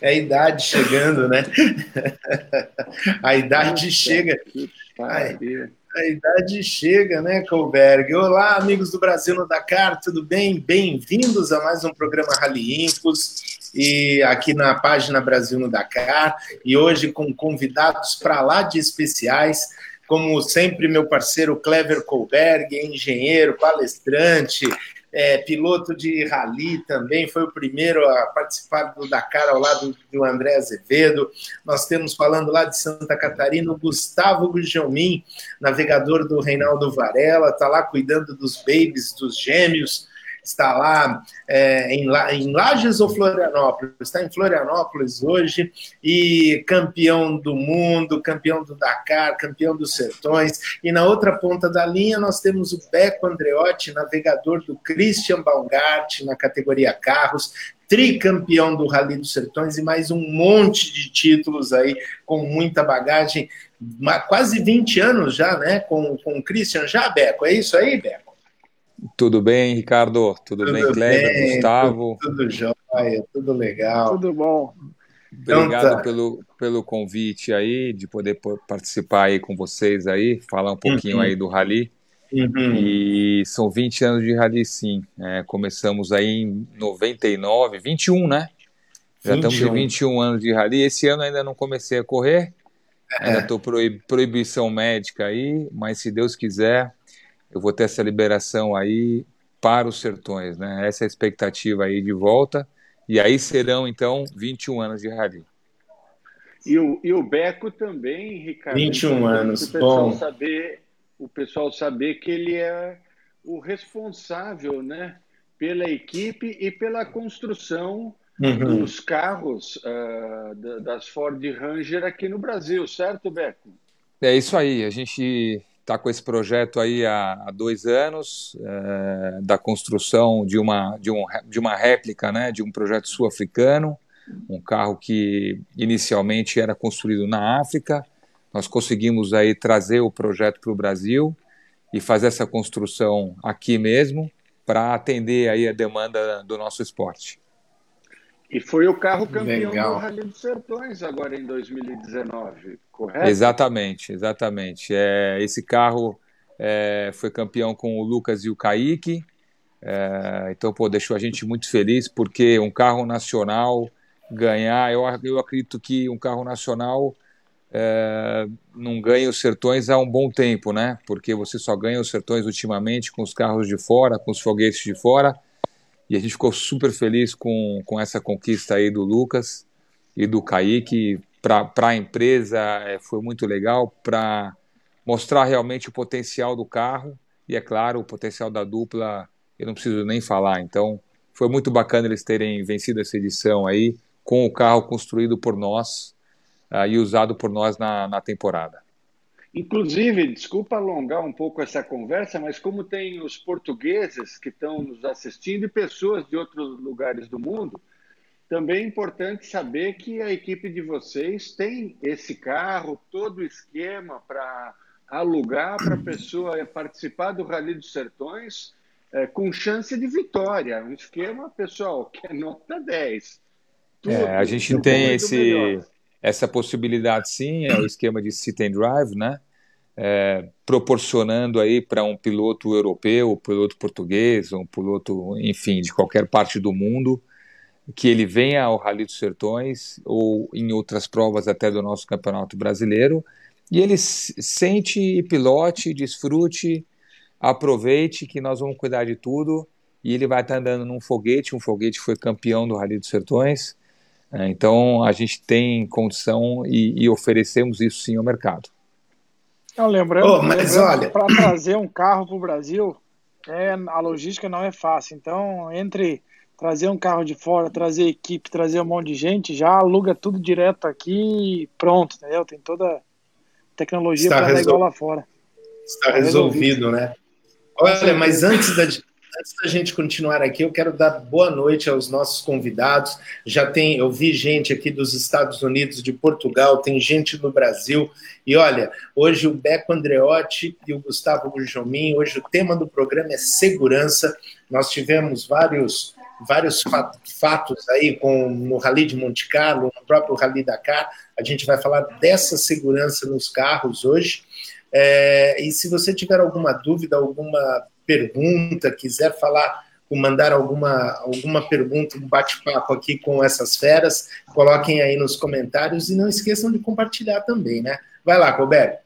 É a idade chegando, né? a idade chega. Ai, a idade chega, né, Colberg? Olá, amigos do Brasil no Dakar, tudo bem? Bem-vindos a mais um programa Rally Infos e aqui na página Brasil no Dakar e hoje com convidados para lá de especiais, como sempre meu parceiro Clever Colberg, engenheiro, palestrante, é, piloto de rally também, foi o primeiro a participar do Dakar ao lado do André Azevedo. Nós temos falando lá de Santa Catarina o Gustavo Gujomin, navegador do Reinaldo Varela, está lá cuidando dos babies, dos gêmeos está lá é, em, em Lages ou Florianópolis? Está em Florianópolis hoje e campeão do mundo, campeão do Dakar, campeão dos Sertões. E na outra ponta da linha nós temos o Beco Andreotti, navegador do Christian Baumgart na categoria carros, tricampeão do Rally dos Sertões e mais um monte de títulos aí com muita bagagem, quase 20 anos já, né, com, com o Christian já, Beco, é isso aí, Beco? Tudo bem, Ricardo? Tudo, tudo bem, Kleber, bem, Gustavo? Tudo, tudo jóia, tudo legal. Tudo bom. Obrigado então, tá. pelo, pelo convite aí, de poder participar aí com vocês aí, falar um pouquinho uhum. aí do Rally. Uhum. E são 20 anos de Rally, sim. É, começamos aí em 99, 21, né? Já 21. estamos em 21 anos de Rally. Esse ano ainda não comecei a correr, é. ainda estou proib proibição médica aí, mas se Deus quiser, eu vou ter essa liberação aí para os sertões, né? Essa é a expectativa aí de volta. E aí serão, então, 21 anos de rally. E o, e o Beco também, Ricardo. 21 anos, o pessoal bom. Saber, o pessoal saber que ele é o responsável, né? Pela equipe e pela construção uhum. dos carros uh, das Ford Ranger aqui no Brasil, certo, Beco? É isso aí. A gente está com esse projeto aí há, há dois anos é, da construção de uma de, um, de uma réplica, né, de um projeto sul-africano, um carro que inicialmente era construído na África. Nós conseguimos aí trazer o projeto para o Brasil e fazer essa construção aqui mesmo para atender aí a demanda do nosso esporte. E foi o carro campeão Legal. do Rally dos Sertões agora em 2019, correto? Exatamente, exatamente. É, esse carro é, foi campeão com o Lucas e o Kaique. É, então, pô, deixou a gente muito feliz porque um carro nacional ganhar, eu, eu acredito que um carro nacional é, não ganha os sertões há um bom tempo, né? Porque você só ganha os sertões ultimamente com os carros de fora, com os foguetes de fora e a gente ficou super feliz com, com essa conquista aí do Lucas e do Kaique. Para a empresa é, foi muito legal para mostrar realmente o potencial do carro e, é claro, o potencial da dupla, eu não preciso nem falar. Então, foi muito bacana eles terem vencido essa edição aí com o carro construído por nós uh, e usado por nós na, na temporada. Inclusive, desculpa alongar um pouco essa conversa, mas como tem os portugueses que estão nos assistindo e pessoas de outros lugares do mundo, também é importante saber que a equipe de vocês tem esse carro, todo o esquema para alugar para a pessoa participar do Rally dos Sertões é, com chance de vitória. Um esquema, pessoal, que é nota 10. Tudo, é, a gente tem esse, essa possibilidade sim, é o esquema de sit and drive, né? É, proporcionando aí para um piloto europeu, um piloto português, um piloto, enfim, de qualquer parte do mundo, que ele venha ao Rally dos Sertões ou em outras provas até do nosso Campeonato Brasileiro. E ele sente e pilote, desfrute, aproveite que nós vamos cuidar de tudo. E ele vai estar andando num foguete, um foguete foi campeão do Rally dos Sertões, então a gente tem condição e, e, oferecemos isso sim ao mercado. Não, lembrando, oh, lembrando para trazer um carro para o Brasil, é, a logística não é fácil. Então, entre trazer um carro de fora, trazer equipe, trazer um monte de gente, já aluga tudo direto aqui e pronto, entendeu? Tem toda a tecnologia para resol... lá fora. Está resolvido, resolvido, né? Olha, mas antes da, Antes da gente continuar aqui, eu quero dar boa noite aos nossos convidados. Já tem, eu vi gente aqui dos Estados Unidos, de Portugal, tem gente do Brasil. E olha, hoje o Beco Andreotti e o Gustavo Gujomin, hoje o tema do programa é segurança. Nós tivemos vários vários fatos aí com, no Rally de Monte Carlo, no próprio Rally Dakar. A gente vai falar dessa segurança nos carros hoje. É, e se você tiver alguma dúvida, alguma pergunta, quiser falar, mandar alguma, alguma pergunta, um bate-papo aqui com essas feras, coloquem aí nos comentários e não esqueçam de compartilhar também, né? Vai lá, Roberto.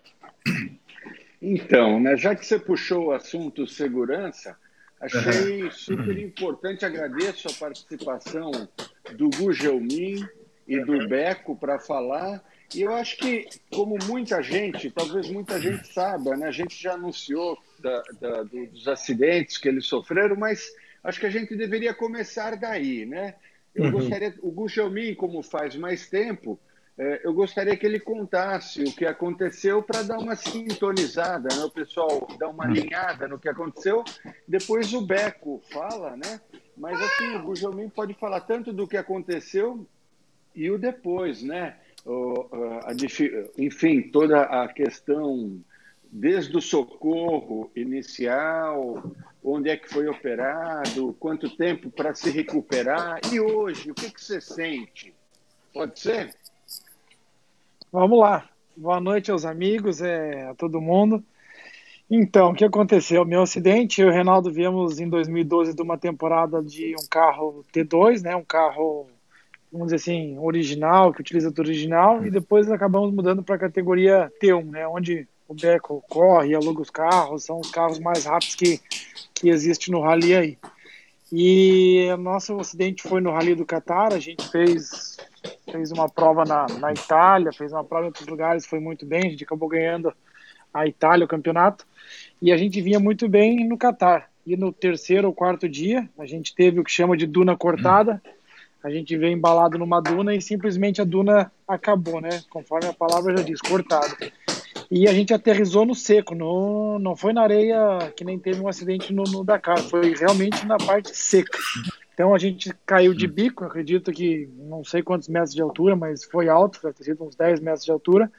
Então, né, já que você puxou o assunto segurança, achei super importante, agradeço a participação do Gugelmin e do Beco para falar. E eu acho que, como muita gente, talvez muita gente saiba, né, a gente já anunciou da, da, dos acidentes que eles sofreram, mas acho que a gente deveria começar daí, né? Eu uhum. gostaria, o Gugelmin, como faz mais tempo, é, eu gostaria que ele contasse o que aconteceu para dar uma sintonizada, né? o pessoal dar uma alinhada no que aconteceu. Depois o Beco fala, né? Mas assim, o Gugelmin pode falar tanto do que aconteceu e o depois, né? O, a, enfim, toda a questão desde o socorro inicial, onde é que foi operado, quanto tempo para se recuperar e hoje, o que, que você sente? Pode ser? Vamos lá. Boa noite aos amigos, é, a todo mundo. Então, o que aconteceu? Meu acidente, eu e o Reinaldo viemos em 2012 de uma temporada de um carro T2, né, um carro, vamos dizer assim, original, que utiliza do original, e depois acabamos mudando para a categoria T1, né, onde o Beco corre, aluga os carros, são os carros mais rápidos que, que existe no rally aí. E o nosso acidente foi no Rally do Qatar, a gente fez fez uma prova na, na Itália, fez uma prova em outros lugares, foi muito bem, a gente acabou ganhando a Itália, o campeonato, e a gente vinha muito bem no Catar. E no terceiro ou quarto dia, a gente teve o que chama de duna cortada, a gente veio embalado numa duna e simplesmente a duna acabou, né? Conforme a palavra já diz, cortada. E a gente aterrizou no seco, no, não foi na areia que nem teve um acidente no, no Dakar, foi realmente na parte seca. Então a gente caiu de bico, acredito que não sei quantos metros de altura, mas foi alto, deve ter sido uns 10 metros de altura.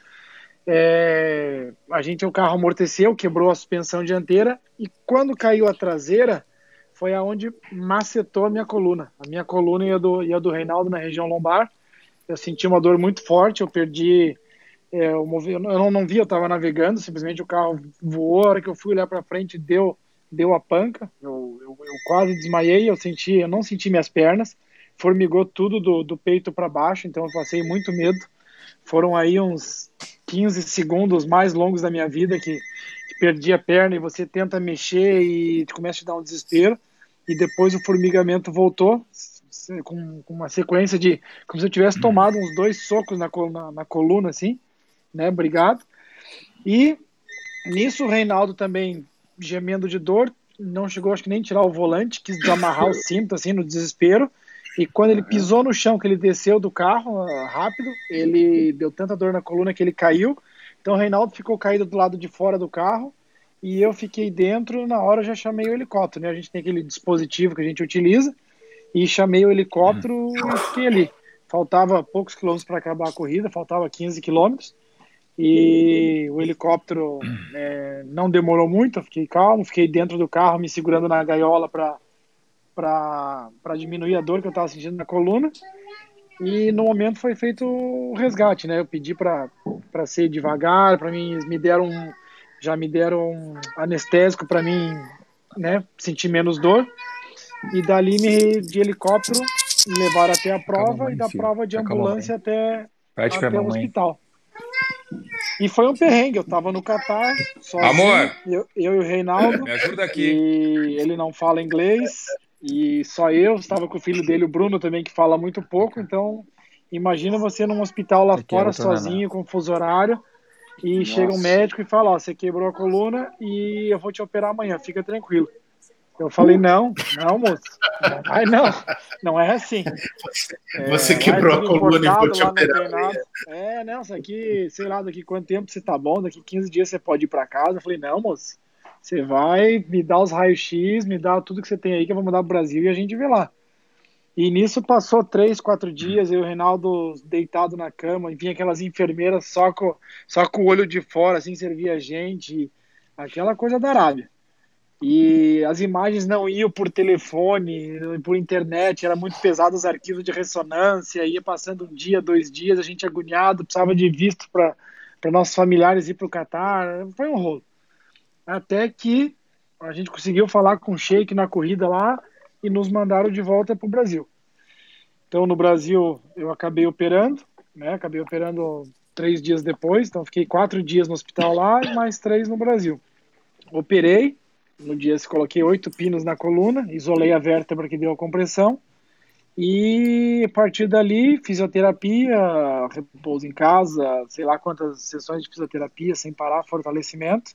É, a gente, o carro amorteceu, quebrou a suspensão dianteira e quando caiu a traseira, foi aonde macetou a minha coluna. A minha coluna e a do, e a do Reinaldo na região lombar. Eu senti uma dor muito forte, eu perdi. É, eu, eu não, não vi, eu estava navegando, simplesmente o carro voou. A hora que eu fui olhar para frente, deu deu a panca, eu, eu, eu, quase desmaiei, eu senti, eu não senti minhas pernas, formigou tudo do, do peito para baixo, então eu passei muito medo. Foram aí uns 15 segundos mais longos da minha vida que, que perdi a perna e você tenta mexer e começa a te dar um desespero. E depois o formigamento voltou com, com uma sequência de como se eu tivesse tomado uns dois socos na, na, na coluna, assim, né? Obrigado. E nisso o Reinaldo também gemendo de dor, não chegou acho que nem tirar o volante, quis desamarrar o cinto assim no desespero. E quando ele pisou no chão, que ele desceu do carro uh, rápido, ele deu tanta dor na coluna que ele caiu. Então o Reinaldo ficou caído do lado de fora do carro e eu fiquei dentro. Na hora já chamei o helicóptero, né? A gente tem aquele dispositivo que a gente utiliza e chamei o helicóptero e fiquei ali. Faltava poucos quilômetros para acabar a corrida, faltava 15 quilômetros e o helicóptero é, não demorou muito, eu fiquei calmo, fiquei dentro do carro me segurando na gaiola para diminuir a dor que eu estava sentindo na coluna. E no momento foi feito o resgate, né? Eu pedi para ser devagar, para mim me deram já me deram um anestésico para mim, né, sentir menos dor. E dali me de helicóptero me levaram até a prova e da prova de ambulância até, até o hospital. E foi um perrengue, eu tava no Catar, sozinho, Amor! Eu, eu e o Reinaldo. Me ajuda aqui. E ele não fala inglês, e só eu, estava com o filho dele, o Bruno também, que fala muito pouco, então imagina você num hospital lá fora, sozinho, com fuso horário, e Nossa. chega um médico e fala, ó, você quebrou a coluna e eu vou te operar amanhã, fica tranquilo. Eu falei, não, não, moço. Ai, não, não é assim. Você, é, você quebrou a coluna e vou te operar. É, não, isso aqui, sei lá, daqui quanto tempo você tá bom, daqui 15 dias você pode ir para casa. Eu falei, não, moço, você vai me dar os raios-x, me dá tudo que você tem aí que eu vou mandar pro Brasil e a gente vê lá. E nisso passou três, quatro dias, eu e o Reinaldo deitado na cama, e vinha aquelas enfermeiras só com, só com o olho de fora, assim, servia a gente, aquela coisa da Arábia. E as imagens não iam por telefone, por internet, era muito pesado os arquivos de ressonância, ia passando um dia, dois dias, a gente agoniado, precisava de visto para nossos familiares ir para o Catar, foi um rolo. Até que a gente conseguiu falar com o Sheik na corrida lá e nos mandaram de volta para o Brasil. Então, no Brasil, eu acabei operando, né? Acabei operando três dias depois, então fiquei quatro dias no hospital lá e mais três no Brasil. Operei, no dia se coloquei oito pinos na coluna, isolei a vértebra que deu a compressão e a partir dali fisioterapia, repouso em casa, sei lá quantas sessões de fisioterapia sem parar, fortalecimento.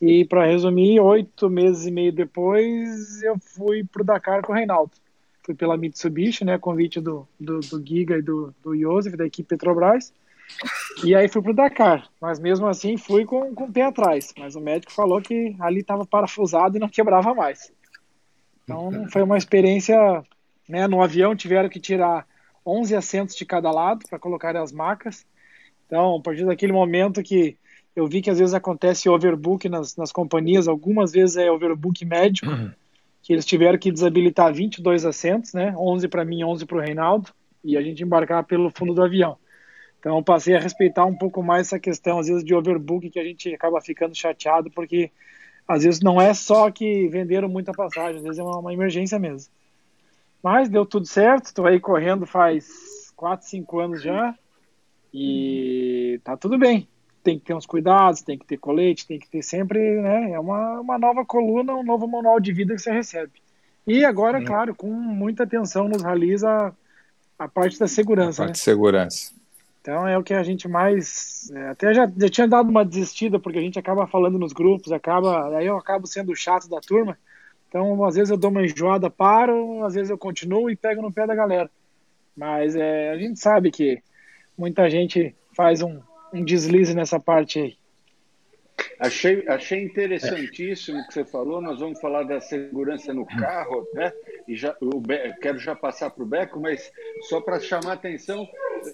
E para resumir, oito meses e meio depois eu fui para o Dakar com o Reinaldo. Fui pela Mitsubishi, né, convite do, do, do Giga e do, do Joseph, da equipe Petrobras. E aí fui pro Dakar, mas mesmo assim fui com, com o pé atrás. Mas o médico falou que ali estava parafusado e não quebrava mais. Então foi uma experiência, né? No avião tiveram que tirar 11 assentos de cada lado para colocar as macas. Então, a partir daquele momento que eu vi que às vezes acontece overbook nas, nas companhias, algumas vezes é overbook médico, uhum. que eles tiveram que desabilitar 22 assentos, né? 11 para mim, 11 para o Reinaldo, e a gente embarcar pelo fundo do avião. Então passei a respeitar um pouco mais essa questão, às vezes, de overbook, que a gente acaba ficando chateado, porque às vezes não é só que venderam muita passagem, às vezes é uma, uma emergência mesmo. Mas deu tudo certo, estou aí correndo faz 4, 5 anos já, e tá tudo bem. Tem que ter uns cuidados, tem que ter colete, tem que ter sempre, né? É uma, uma nova coluna, um novo manual de vida que você recebe. E agora, Sim. claro, com muita atenção nos ralis a, a parte da segurança. A parte né? de segurança. Então é o que a gente mais. É, até já, já tinha dado uma desistida, porque a gente acaba falando nos grupos, acaba. Aí eu acabo sendo chato da turma. Então, às vezes eu dou uma enjoada, paro, às vezes eu continuo e pego no pé da galera. Mas é, a gente sabe que muita gente faz um, um deslize nessa parte aí. Achei, achei interessantíssimo o que você falou. Nós vamos falar da segurança no carro, né? E já, eu quero já passar para o Beco, mas só para chamar a atenção,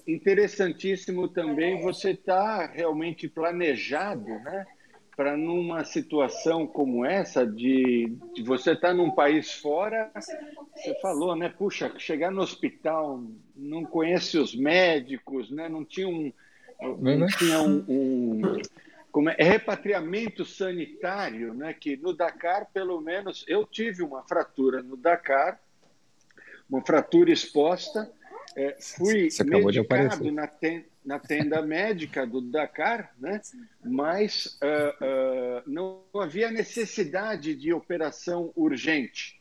interessantíssimo também você estar tá realmente planejado, né? Para numa situação como essa, de, de você estar tá num país fora, você falou, né? Puxa, chegar no hospital, não conhece os médicos, né? Não tinha um, não tinha um, um como é, é, repatriamento sanitário, né? Que no Dakar, pelo menos, eu tive uma fratura no Dakar, uma fratura exposta. É, fui medicado na, ten, na, tenda médica do Dakar, né? Mas uh, uh, não havia necessidade de operação urgente.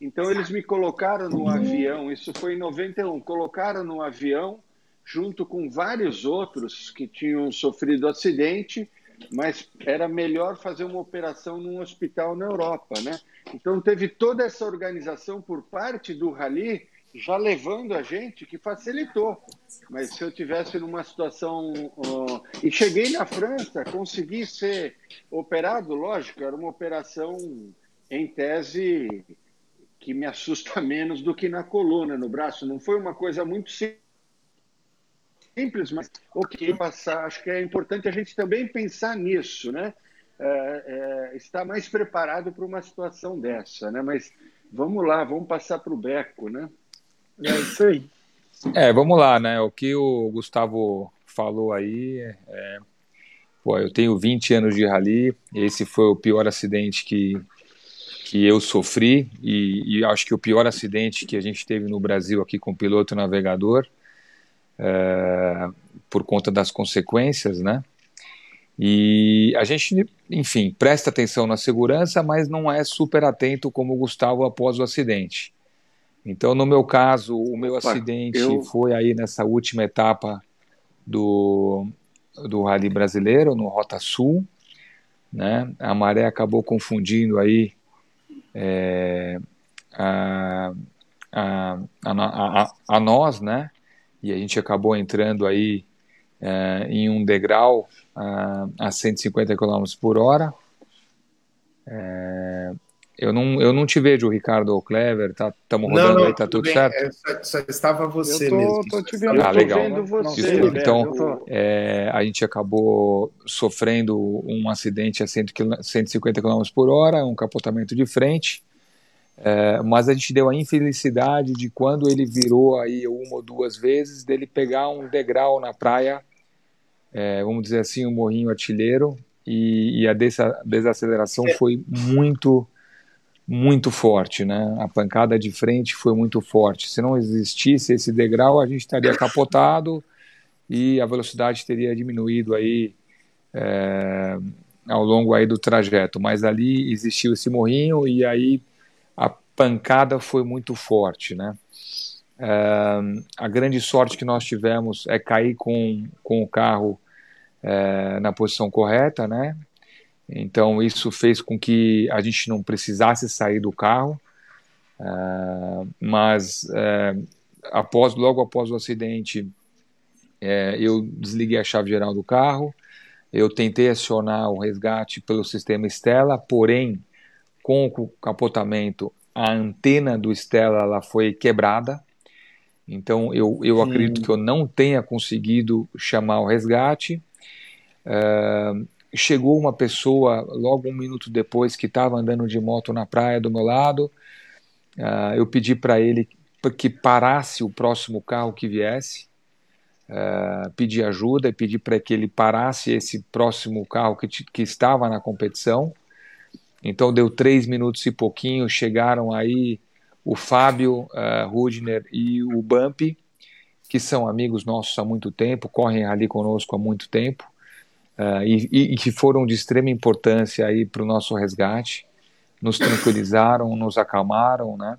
Então eles me colocaram no avião. Isso foi em 91. Colocaram no avião junto com vários outros que tinham sofrido acidente mas era melhor fazer uma operação num hospital na Europa, né? Então teve toda essa organização por parte do Rally já levando a gente que facilitou. Mas se eu tivesse numa situação uh, e cheguei na França, consegui ser operado, lógico, era uma operação em tese que me assusta menos do que na coluna, no braço. Não foi uma coisa muito simples mas o que passar, acho que é importante a gente também pensar nisso, né? É, é, estar mais preparado para uma situação dessa, né? Mas vamos lá, vamos passar para o Beco, né? É isso aí. É, vamos lá, né? O que o Gustavo falou aí, é, pô, eu tenho 20 anos de rally, esse foi o pior acidente que, que eu sofri e, e acho que o pior acidente que a gente teve no Brasil aqui com piloto navegador é, por conta das consequências, né? E a gente, enfim, presta atenção na segurança, mas não é super atento como o Gustavo após o acidente. Então, no meu caso, o meu Opa, acidente eu... foi aí nessa última etapa do, do Rally Brasileiro, no Rota Sul. Né? A maré acabou confundindo aí é, a, a, a, a, nós, né? e a gente acabou entrando aí é, em um degrau a 150 km por hora. É, eu não, eu não te vejo, Ricardo ou Clever, tá, estamos rodando não, não, aí, tá tudo, tudo certo? É, só, só, estava você eu tô, mesmo. Tô te vendo, ah, legal. Vendo você, Desculpa, então, é, a gente acabou sofrendo um acidente a 150 km por hora, um capotamento de frente, é, mas a gente deu a infelicidade de quando ele virou aí uma ou duas vezes, dele pegar um degrau na praia, é, vamos dizer assim, um morrinho artilheiro, e, e a desaceleração foi muito muito forte, né? A pancada de frente foi muito forte. Se não existisse esse degrau, a gente estaria capotado e a velocidade teria diminuído aí é, ao longo aí do trajeto. Mas ali existiu esse morrinho e aí a pancada foi muito forte, né? É, a grande sorte que nós tivemos é cair com, com o carro é, na posição correta, né? Então isso fez com que a gente não precisasse sair do carro, uh, mas uh, após logo após o acidente uh, eu desliguei a chave geral do carro, eu tentei acionar o resgate pelo sistema Stella, porém com o capotamento a antena do Stella ela foi quebrada, então eu, eu acredito que eu não tenha conseguido chamar o resgate. Uh, chegou uma pessoa logo um minuto depois que estava andando de moto na praia do meu lado. Uh, eu pedi para ele que parasse o próximo carro que viesse. Uh, pedi ajuda pedi para que ele parasse esse próximo carro que, que estava na competição. Então deu três minutos e pouquinho, chegaram aí o Fábio uh, Rudner e o Bump, que são amigos nossos há muito tempo, correm ali conosco há muito tempo uh, e, e, que foram de extrema importância aí para o nosso resgate, nos tranquilizaram, nos acalmaram, né?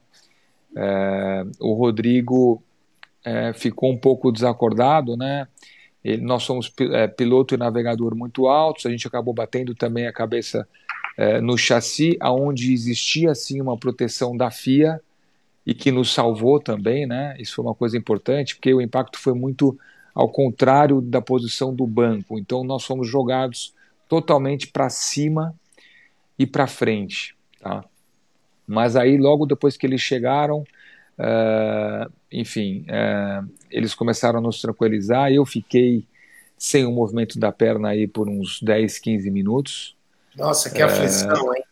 Uh, o Rodrigo uh, ficou um pouco desacordado, né? Ele, nós somos piloto e navegador muito altos, a gente acabou batendo também a cabeça no chassi, aonde existia sim uma proteção da FIA e que nos salvou também, né? Isso foi uma coisa importante, porque o impacto foi muito ao contrário da posição do banco. Então nós fomos jogados totalmente para cima e para frente. Tá? Mas aí, logo depois que eles chegaram, uh, enfim, uh, eles começaram a nos tranquilizar. Eu fiquei sem o movimento da perna aí por uns 10, 15 minutos. Nossa, que aflição, hein?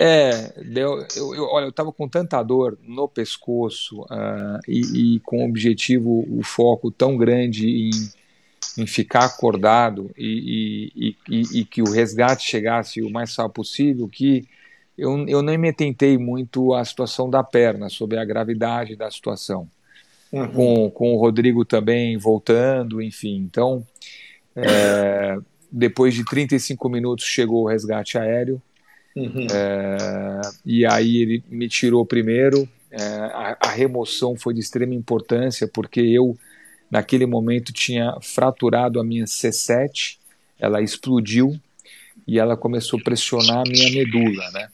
É, deu, eu, eu, olha, eu estava com tanta dor no pescoço uh, e, e, com o objetivo, o foco tão grande em, em ficar acordado e, e, e, que o resgate chegasse o mais rápido possível, que eu, eu nem me atentei muito à situação da perna, sobre a gravidade da situação. Uhum. Com, com o Rodrigo também voltando, enfim. Então, é, depois de 35 minutos chegou o resgate aéreo Uhum. É, e aí ele me tirou primeiro. É, a, a, remoção foi de extrema importância porque eu, naquele momento, tinha fraturado a minha C7, ela explodiu e ela começou a pressionar a minha medula, né?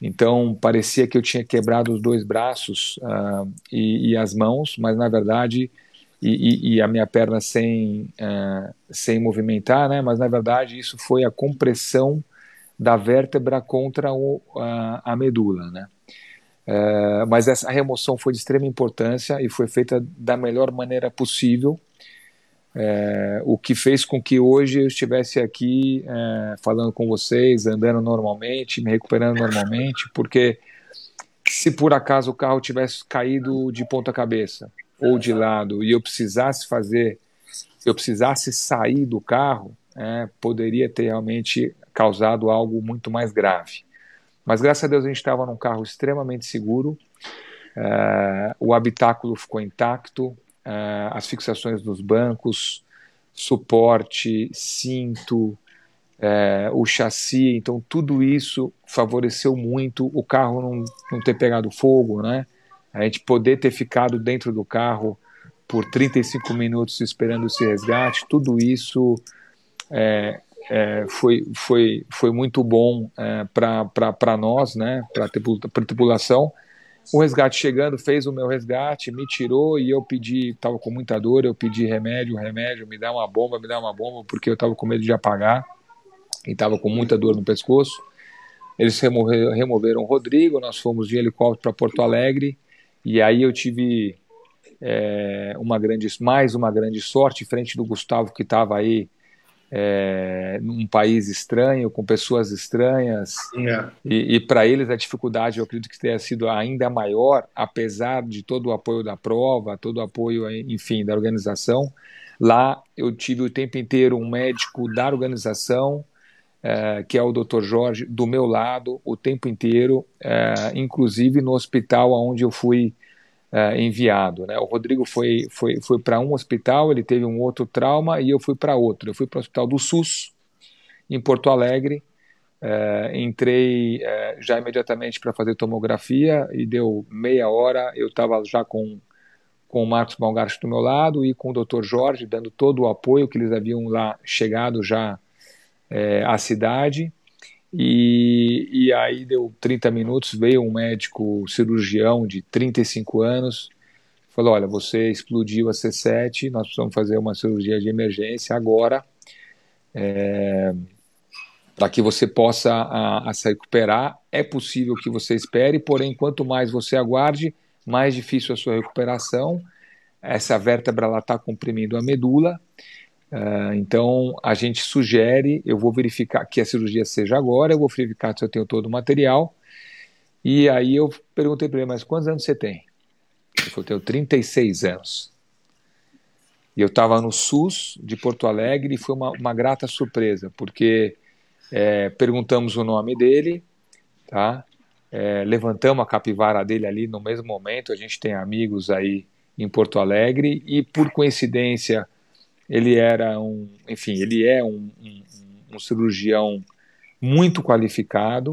Então parecia que eu tinha quebrado os dois braços uh, e, e, as mãos, mas na verdade e, e, e a minha perna sem uh, sem movimentar, né? Mas na verdade isso foi a compressão da vértebra contra o, a, a, medula, né? É, mas essa remoção foi de extrema importância e foi feita da melhor maneira possível, é, o que fez com que hoje eu estivesse aqui é, falando com vocês, andando normalmente, me recuperando normalmente, porque se por acaso o carro tivesse caído de ponta cabeça ou de lado e eu precisasse fazer, eu precisasse sair do carro, é, poderia ter realmente causado algo muito mais grave. Mas graças a Deus a gente estava num carro extremamente seguro, uh, o habitáculo ficou intacto, uh, as fixações dos bancos, suporte, cinto, uh, o chassi, então tudo isso favoreceu muito o carro não, não ter pegado fogo, né? A gente poder ter ficado dentro do carro por 35 minutos esperando esse resgate, tudo isso é, é, foi, foi, foi muito bom é, para nós, né, para a tripulação. O resgate chegando, fez o meu resgate, me tirou e eu pedi, estava com muita dor, eu pedi remédio, remédio, me dá uma bomba, me dá uma bomba, porque eu estava com medo de apagar e estava com muita dor no pescoço. eles removeram, removeram o Rodrigo, nós fomos de helicóptero para Porto Alegre, e aí eu tive é, uma grande, mais uma grande sorte, frente do Gustavo, que estava aí é, num país estranho, com pessoas estranhas, yeah. e, e para eles a dificuldade eu acredito que tenha sido ainda maior, apesar de todo o apoio da prova, todo o apoio, enfim, da organização. Lá eu tive o tempo inteiro um médico da organização, é, que é o Dr. Jorge, do meu lado, o tempo inteiro, é, inclusive no hospital onde eu fui é, enviado. Né? O Rodrigo foi, foi, foi para um hospital, ele teve um outro trauma e eu fui para outro. Eu fui para o hospital do SUS, em Porto Alegre. É, entrei é, já imediatamente para fazer tomografia e deu meia hora. Eu estava já com, com o Marcos Balgart do meu lado e com o Dr. Jorge, dando todo o apoio que eles haviam lá chegado já à cidade. E, e aí deu 30 minutos, veio um médico cirurgião de 35 anos, falou: Olha, você explodiu a C7, nós precisamos fazer uma cirurgia de emergência agora, é, para que você possa a, a se recuperar. É possível que você espere, porém, quanto mais você aguarde, mais difícil a sua recuperação. Essa vértebra está comprimindo a medula Uh, então, a gente sugere, eu vou verificar que a cirurgia seja agora, eu vou verificar se eu tenho todo o material. E aí eu perguntei para ele, mas quantos anos você tem? Ele falou, tenho 36 anos. E eu estava no SUS de Porto Alegre e foi uma, uma grata surpresa, porque é, perguntamos o nome dele, tá? É, levantamos a capivara dele ali no mesmo momento, a gente tem amigos aí em Porto Alegre, e por coincidência ele era um, enfim, ele é um, um, um cirurgião muito qualificado,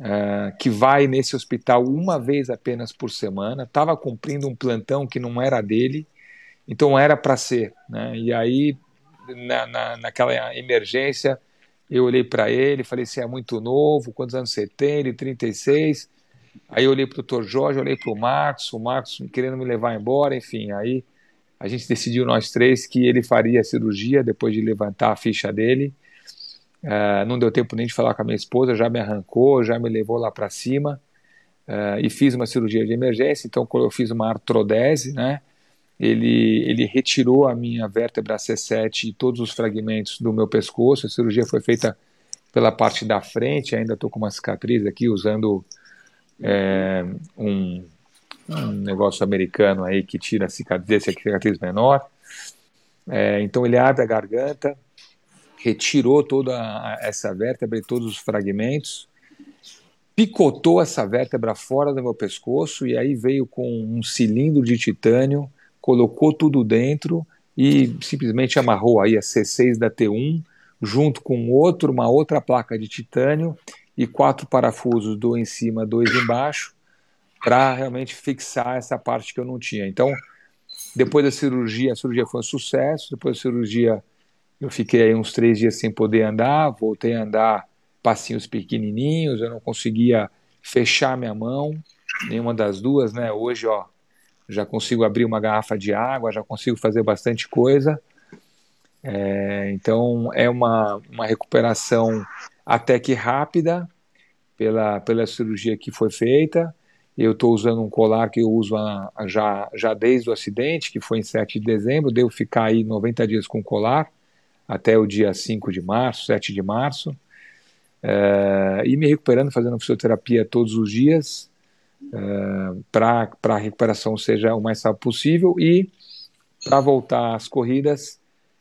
uh, que vai nesse hospital uma vez apenas por semana, estava cumprindo um plantão que não era dele, então era para ser. Né? E aí, na, na, naquela emergência, eu olhei para ele, falei: Você é muito novo, quantos anos você tem? Ele, 36. Aí eu olhei para o doutor Jorge, olhei para o Marcos, o Marcos querendo me levar embora, enfim, aí a gente decidiu nós três que ele faria a cirurgia depois de levantar a ficha dele. Uh, não deu tempo nem de falar com a minha esposa, já me arrancou, já me levou lá para cima uh, e fiz uma cirurgia de emergência. Então, quando eu fiz uma artrodese, né, ele, ele retirou a minha vértebra C7 e todos os fragmentos do meu pescoço. A cirurgia foi feita pela parte da frente, ainda estou com uma cicatriz aqui usando é, um um negócio americano aí que tira a cicatriz, a cicatriz menor. É, então ele abre a garganta, retirou toda essa vértebra e todos os fragmentos, picotou essa vértebra fora do meu pescoço e aí veio com um cilindro de titânio, colocou tudo dentro e simplesmente amarrou aí a C6 da T1 junto com outro, uma outra placa de titânio e quatro parafusos, dois em cima, dois embaixo, para realmente fixar essa parte que eu não tinha. Então, depois da cirurgia, a cirurgia foi um sucesso. Depois da cirurgia, eu fiquei aí uns três dias sem poder andar, voltei a andar passinhos pequenininhos, eu não conseguia fechar minha mão, nenhuma das duas, né? Hoje, ó, já consigo abrir uma garrafa de água, já consigo fazer bastante coisa. É, então, é uma, uma recuperação até que rápida pela, pela cirurgia que foi feita. Eu estou usando um colar que eu uso a, a, já, já desde o acidente, que foi em 7 de dezembro. Devo ficar aí 90 dias com o colar, até o dia 5 de março, 7 de março. É, e me recuperando, fazendo fisioterapia todos os dias, é, para a recuperação seja o mais rápido possível. E para voltar às corridas,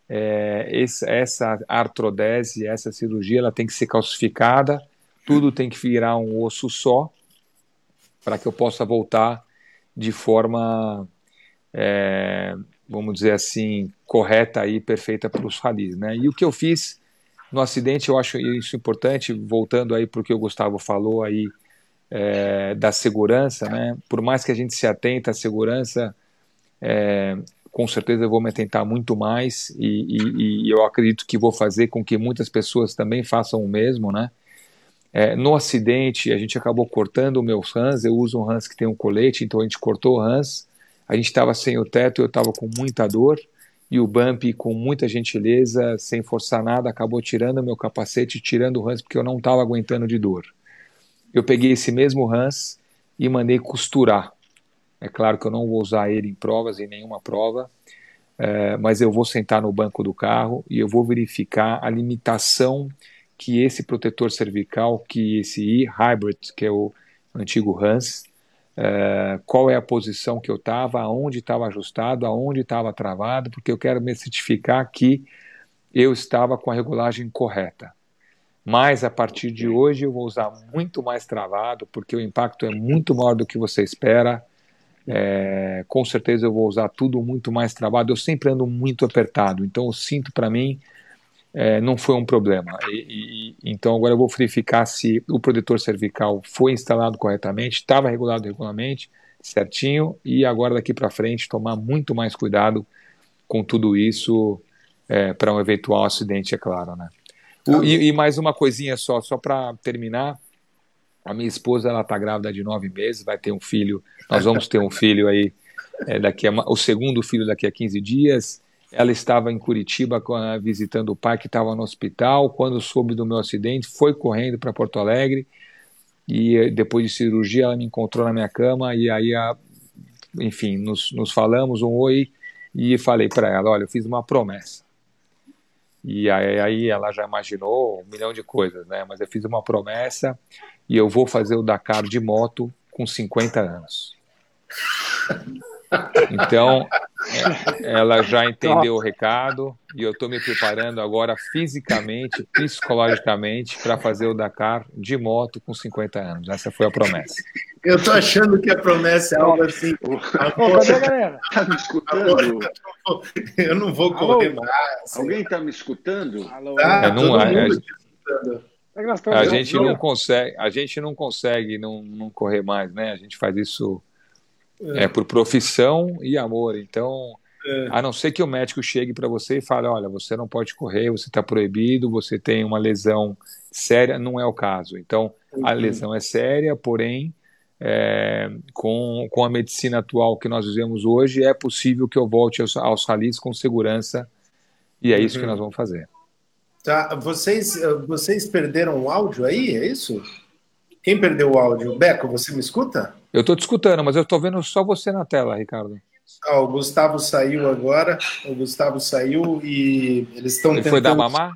é, esse, essa artrodese, essa cirurgia, ela tem que ser calcificada, tudo tem que virar um osso só para que eu possa voltar de forma, é, vamos dizer assim, correta e perfeita para os ralis. Né? E o que eu fiz no acidente, eu acho isso importante, voltando aí para o que o Gustavo falou aí é, da segurança, né? por mais que a gente se atenta à segurança, é, com certeza eu vou me atentar muito mais e, e, e, eu acredito que vou fazer com que muitas pessoas também façam o mesmo, né? É, no acidente, a gente acabou cortando o meu Hans. Eu uso um Hans que tem um colete, então a gente cortou o Hans. A gente estava sem o teto, eu estava com muita dor. E o Bump, com muita gentileza, sem forçar nada, acabou tirando meu capacete, tirando o Hans, porque eu não estava aguentando de dor. eu peguei esse mesmo Hans e mandei costurar. É claro que eu não vou usar ele em provas, em nenhuma prova, é, mas eu vou sentar no banco do carro e eu vou verificar a limitação que esse protetor cervical, que esse e-hybrid, que é o antigo Hans, é, qual é a posição que eu estava, aonde estava ajustado, aonde estava travado, porque eu quero me certificar que eu estava com a regulagem correta. Mas a partir de hoje eu vou usar muito mais travado, porque o impacto é muito maior do que você espera. É, com certeza eu vou usar tudo muito mais travado. Eu sempre ando muito apertado, então eu sinto para mim é, não foi um problema. E, e, então agora eu vou verificar se o protetor cervical foi instalado corretamente, estava regulado regularmente, certinho, e agora daqui para frente tomar muito mais cuidado com tudo isso é, para um eventual acidente, é claro, né? O, e, e, mais uma coisinha só, só para terminar. A minha esposa ela está grávida de nove meses, vai ter um filho. Nós vamos ter um filho aí é, daqui a, o segundo filho daqui a 15 dias. Ela estava em Curitiba visitando o pai que estava no hospital. Quando soube do meu acidente, foi correndo para Porto Alegre e eh, depois de cirurgia ela me encontrou na minha cama e aí, a, enfim, nos, nos falamos um oi e falei para ela, olha, eu fiz uma promessa. E aí, aí ela já imaginou um milhão de coisas, né? Mas eu fiz uma promessa e eu vou fazer o Dakar de moto com 50 anos. Então, é, ela já entendeu o recado e eu estou me preparando agora fisicamente, psicologicamente, para fazer o Dakar de moto com 50 anos. Essa foi a promessa. Eu estou achando que a promessa é algo assim. Cadê, galera? Tá me escutando? Eu não vou correr Alô? mais. Alguém está me escutando? Alô? Tá, é, não, a, a, a gente não consegue, a gente não consegue não, não correr mais, né? A gente faz isso é, por profissão e amor. Então, é. a não ser que o médico chegue para você e fale: olha, você não pode correr, você está proibido, você tem uma lesão séria, não é o caso. Então, a uhum. lesão é séria, porém, é, com, com a medicina atual que nós vivemos hoje, é possível que eu volte aos, aos ralis com segurança, e é isso uhum. que nós vamos fazer. Tá, vocês, vocês perderam o áudio aí, é isso? Quem perdeu o áudio? Beco, você me escuta? Eu estou te escutando, mas eu estou vendo só você na tela, Ricardo. Ah, o Gustavo saiu agora. O Gustavo saiu e eles estão tentando. Ele foi dar mamar?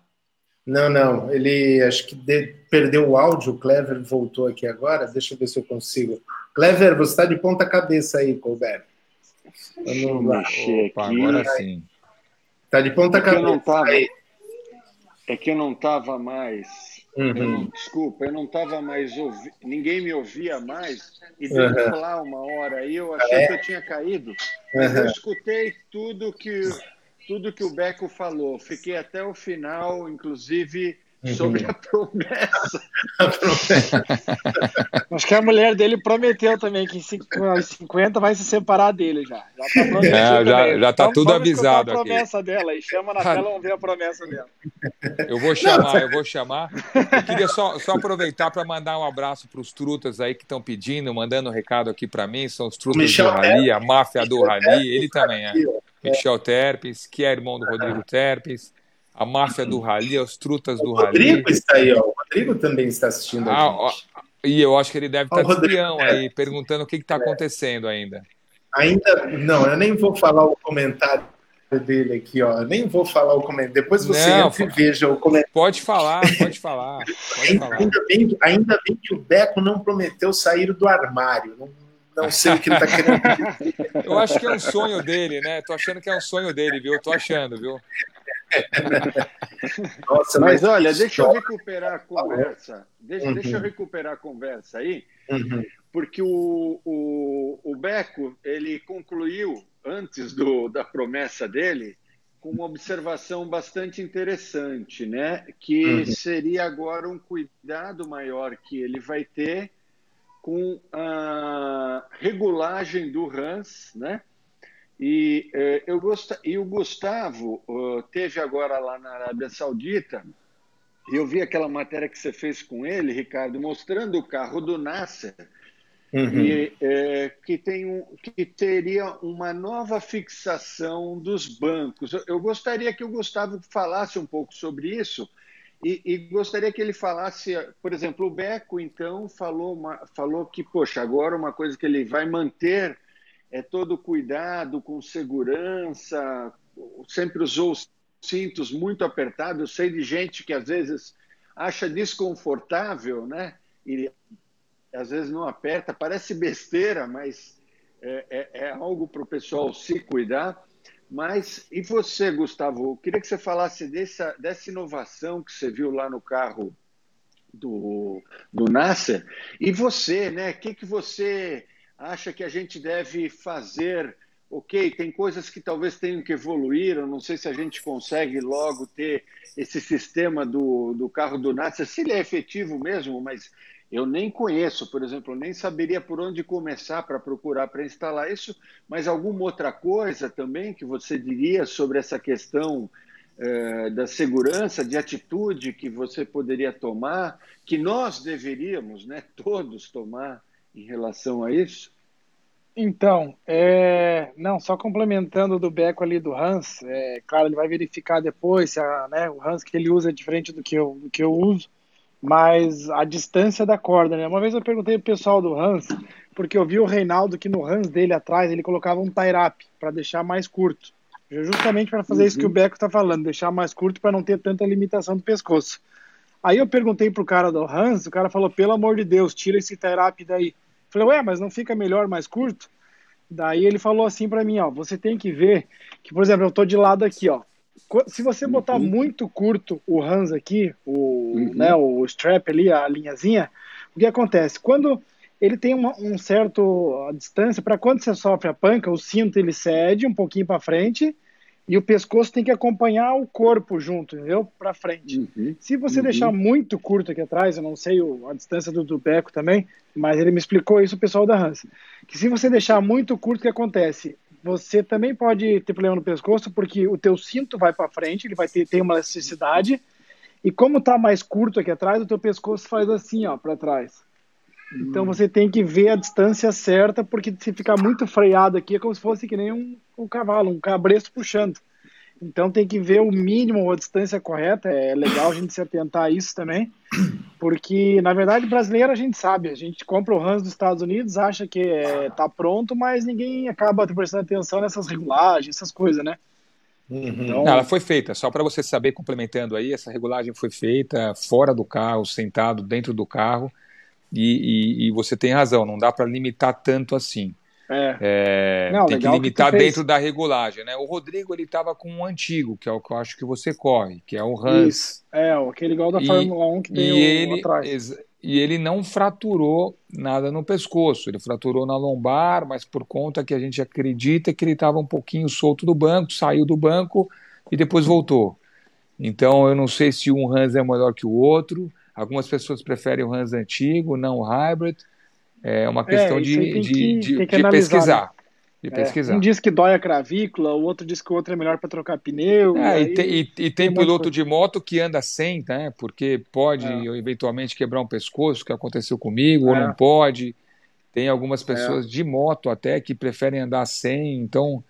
Não, não. Ele acho que de... perdeu o áudio. O Clever voltou aqui agora. Deixa eu ver se eu consigo. Clever, você está de ponta cabeça aí, Colbert. Vamos lá. Opa, agora sim. Está de ponta é cabeça. Eu não tava... É que eu não estava mais Uhum. desculpa, eu não estava mais ouvindo, ninguém me ouvia mais, e deu uhum. lá uma hora aí, eu achei é. que eu tinha caído. Mas uhum. eu escutei tudo que, tudo que o Beco falou, fiquei até o final, inclusive sobre a promessa. a promessa. Acho que a mulher dele prometeu também que em 50 vai se separar dele já. Já está é, já, já tá então, tudo avisado a promessa aqui. dela e chama na tela, vamos ver a promessa dela. Eu vou chamar, eu vou chamar. Eu queria só, só aproveitar para mandar um abraço para os trutas aí que estão pedindo, mandando um recado aqui para mim, são os trutas Michel do Rally, a máfia do Rally, ele também é. Michel Terpes, que é irmão do Rodrigo Terpes a máfia do rally, as trutas do rally. O Rodrigo está aí, ó. O Rodrigo também está assistindo ah, ó, E eu acho que ele deve estar tá de espião é. aí, perguntando o que está acontecendo ainda. Ainda, não, eu nem vou falar o comentário dele aqui, ó. Eu nem vou falar o comentário. Depois você não, entra e veja o comentário. Pode falar, pode falar. Pode ainda, falar. Bem, ainda bem que o Beco não prometeu sair do armário. Não, não sei o que ele está querendo. Eu acho que é um sonho dele, né? Tô achando que é um sonho dele, viu? Tô achando, viu? Nossa, mas, mas olha, deixa eu recuperar a conversa. Deixa, uhum. deixa eu recuperar a conversa aí, uhum. porque o, o, o Beco ele concluiu antes do, da promessa dele com uma observação bastante interessante, né? Que uhum. seria agora um cuidado maior que ele vai ter com a regulagem do Hans, né? E, eh, eu gost... e o Gustavo uh, teve agora lá na Arábia Saudita, e eu vi aquela matéria que você fez com ele, Ricardo, mostrando o carro do Nasser, uhum. e, eh, que, tem um, que teria uma nova fixação dos bancos. Eu, eu gostaria que o Gustavo falasse um pouco sobre isso E, e, gostaria que ele falasse, por exemplo, o Beco, então, falou, uma, falou que, poxa, agora uma coisa que ele vai manter é todo cuidado com segurança, sempre usou os cintos muito apertados. Eu sei de gente que às vezes acha desconfortável, né? E às vezes não aperta, parece besteira, mas é, é, é algo para o pessoal se cuidar. Mas e você, Gustavo? Eu queria que você falasse dessa, dessa inovação que você viu lá no carro do, do Nasser. E você, né? O que, que você acha que a gente deve fazer? Ok, tem coisas que talvez tenham que evoluir. Eu não sei se a gente consegue logo ter esse sistema do, do carro do Nasser, se ele é efetivo mesmo, mas eu nem conheço, por exemplo, nem saberia por onde começar para procurar para instalar isso, mas alguma outra coisa também que você diria sobre essa questão eh, da segurança, de atitude que você poderia tomar, que nós deveríamos, né, todos tomar em relação a isso? Então, é... não, só complementando do Beco ali do Hans, é... claro, ele vai verificar depois se a, né, o Hans que ele usa é diferente do que eu, do que eu uso, mas a distância da corda, né? Uma vez eu perguntei pro pessoal do Hans, porque eu vi o Reinaldo que no Hans dele atrás ele colocava um tie-up para deixar mais curto, justamente para fazer uhum. isso que o uhum. Beco está falando, deixar mais curto para não ter tanta limitação do pescoço. Aí eu perguntei pro cara do Hans, o cara falou: pelo amor de Deus, tira esse tie-up daí. Falei, ué, mas não fica melhor mais curto? Daí ele falou assim para mim, ó, você tem que ver que, por exemplo, eu tô de lado aqui, ó. Se você botar uhum. muito curto o Hans aqui, o, uhum. né, o strap ali, a linhazinha, o que acontece? Quando ele tem uma, um certo a distância, para quando você sofre a panca, o cinto ele cede um pouquinho para frente e o pescoço tem que acompanhar o corpo junto, entendeu? Para frente. Uhum, Se você uhum. deixar muito curto aqui atrás, eu não sei a distância do, do beco também, mas ele me explicou isso, o pessoal da Hans. Que se você deixar muito curto, o que acontece? Você também pode ter problema no pescoço, porque o teu cinto vai para frente, ele vai ter, ter uma elasticidade, e como tá mais curto aqui atrás, o teu pescoço faz assim, ó, para trás. Então hum. você tem que ver a distância certa, porque se ficar muito freado aqui é como se fosse que nem um, um cavalo, um cabresto puxando. Então tem que ver o mínimo, a distância correta. É legal a gente se atentar a isso também, porque na verdade brasileiro a gente sabe, a gente compra o Hans dos Estados Unidos, acha que é, tá pronto, mas ninguém acaba prestando atenção nessas regulagens, essas coisas, né? Uhum. Então... Não, ela foi feita, só para você saber, complementando aí, essa regulagem foi feita fora do carro, sentado dentro do carro. E, e, e você tem razão, não dá para limitar tanto assim. É. É, não, tem que limitar que dentro da regulagem, né? O Rodrigo ele estava com um antigo, que é o que eu acho que você corre, que é o Hans. Isso. É, aquele igual da Fórmula 1 que tem e ele, atrás. E ele não fraturou nada no pescoço, ele fraturou na lombar, mas por conta que a gente acredita que ele estava um pouquinho solto do banco, saiu do banco e depois voltou. Então eu não sei se um Hans é melhor que o outro. Algumas pessoas preferem o Hans antigo, não o hybrid. É uma questão é, de, de, que, de, de pesquisar. De é, pesquisar. Um diz que dói a clavícula, o outro diz que o outro é melhor para trocar pneu. É, e, tem, e, e, tem, tem piloto de moto que anda sem, né? Porque pode é. eventualmente quebrar um pescoço, que aconteceu comigo, ou não pode. Tem algumas pessoas de moto até que preferem andar sem, então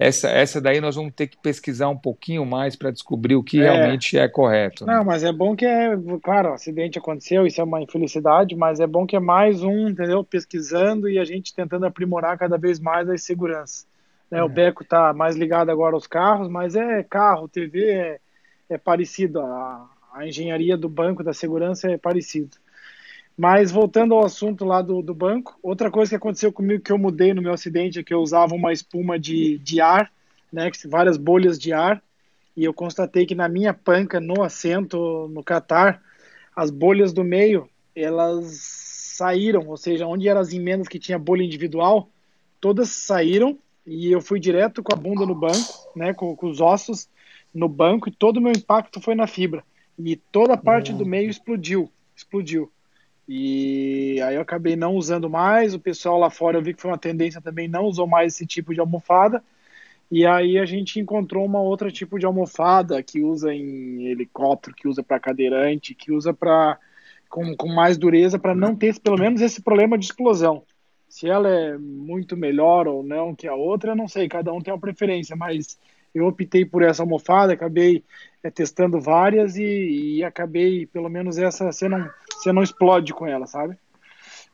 essa, essa daí nós vamos ter que pesquisar um pouquinho mais para descobrir o que é. realmente é correto. Né? Não, mas é bom que é, claro, acidente aconteceu, isso é uma infelicidade, mas é bom que é mais um, entendeu? Pesquisando e a gente tentando aprimorar cada vez mais a segurança. Né? É. O Beco está mais ligado agora aos carros, mas é carro, TV é, é parecido, a, a engenharia do banco da segurança é parecido. Mas voltando ao assunto lá do, do banco, outra coisa que aconteceu comigo que eu mudei no meu acidente é que eu usava uma espuma de, de ar, né, várias bolhas de ar, e eu constatei que na minha panca, no assento, no Qatar, as bolhas do meio, elas saíram, ou seja, onde eram as emendas que tinha bolha individual, todas saíram, e eu fui direto com a bunda no banco, né, com, com os ossos no banco, e todo o meu impacto foi na fibra. E toda a parte do meio explodiu, explodiu. E aí eu acabei não usando mais. O pessoal lá fora eu vi que foi uma tendência também, não usou mais esse tipo de almofada. E aí a gente encontrou uma outra tipo de almofada que usa em helicóptero, que usa para cadeirante, que usa para com, com mais dureza para não ter pelo menos esse problema de explosão. Se ela é muito melhor ou não que a outra, eu não sei, cada um tem uma preferência, mas eu optei por essa almofada, acabei é, testando várias e, e, acabei, pelo menos essa, não, você não explode com ela, sabe?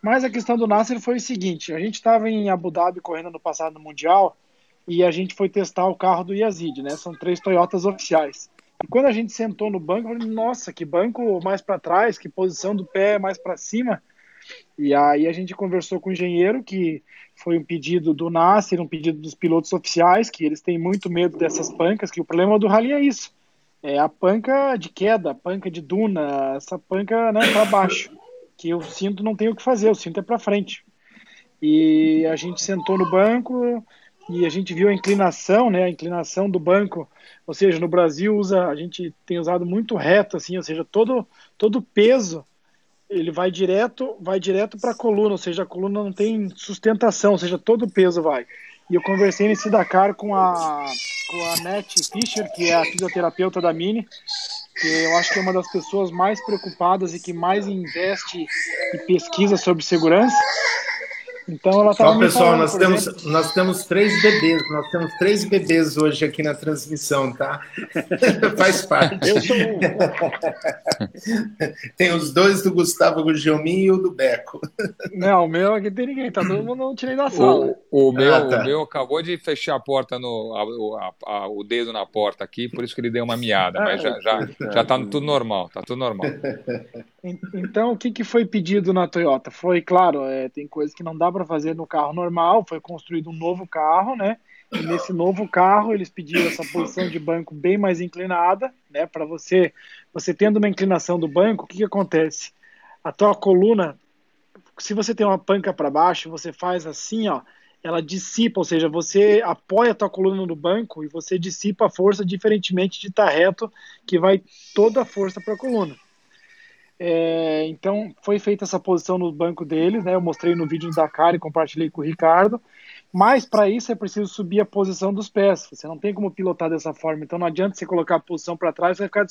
Mas a questão do Nasser foi o seguinte: a gente estava em Abu Dhabi correndo no passado Mundial e a gente foi testar o carro do Yazid, né? São três Toyotas oficiais. E quando a gente sentou no banco, eu falei, nossa, que banco mais para trás, que posição do pé mais para cima. E aí a gente conversou com o engenheiro, que foi um pedido do Nasser, um pedido dos pilotos oficiais, que eles têm muito medo dessas pancas, que o problema do rally é isso. É a panca de queda, a panca de duna, essa panca né, para baixo, que o cinto não tem o que fazer, o cinto é para frente. E a gente sentou no banco, e a gente viu a inclinação, né, a inclinação do banco, ou seja, no Brasil usa, a gente tem usado muito reto assim, ou seja, todo todo peso ele vai direto, vai direto para a coluna, ou seja, a coluna não tem sustentação, ou seja, todo o peso vai. E eu conversei nesse Dakar com a com a Nete Fischer, que é a fisioterapeuta da Mini, que eu acho que é uma das pessoas mais preocupadas e que mais investe e pesquisa sobre segurança. Então ela estava. Ó, pessoal, nós temos, exemplo... nós temos três bebês, nós temos três bebês hoje aqui na transmissão, tá? Faz parte. Eu sou um. tem os dois do Gustavo Gugelmin e o do Beco. Não, o meu aqui tem ninguém, tá todo mundo não tirei da sala. O, o meu, ah, tá. o meu acabou de fechar a porta no. A, a, a, o dedo na porta aqui, por isso que ele deu uma miada, mas já, já, já tá tudo normal, tá tudo normal. Então, o que, que foi pedido na Toyota? Foi, claro, é, tem coisas que não dá para fazer no carro normal, foi construído um novo carro, né? E nesse novo carro eles pediram essa posição de banco bem mais inclinada, né? Para você, você tendo uma inclinação do banco, o que, que acontece? A tua coluna, se você tem uma panca para baixo, você faz assim, ó, ela dissipa, ou seja, você apoia a tua coluna no banco e você dissipa a força diferentemente de estar reto, que vai toda a força para a coluna. É, então foi feita essa posição no banco deles, né? Eu mostrei no vídeo da cara e compartilhei com o Ricardo. Mas para isso é preciso subir a posição dos pés. Você não tem como pilotar dessa forma. Então não adianta você colocar a posição para trás, vai ficar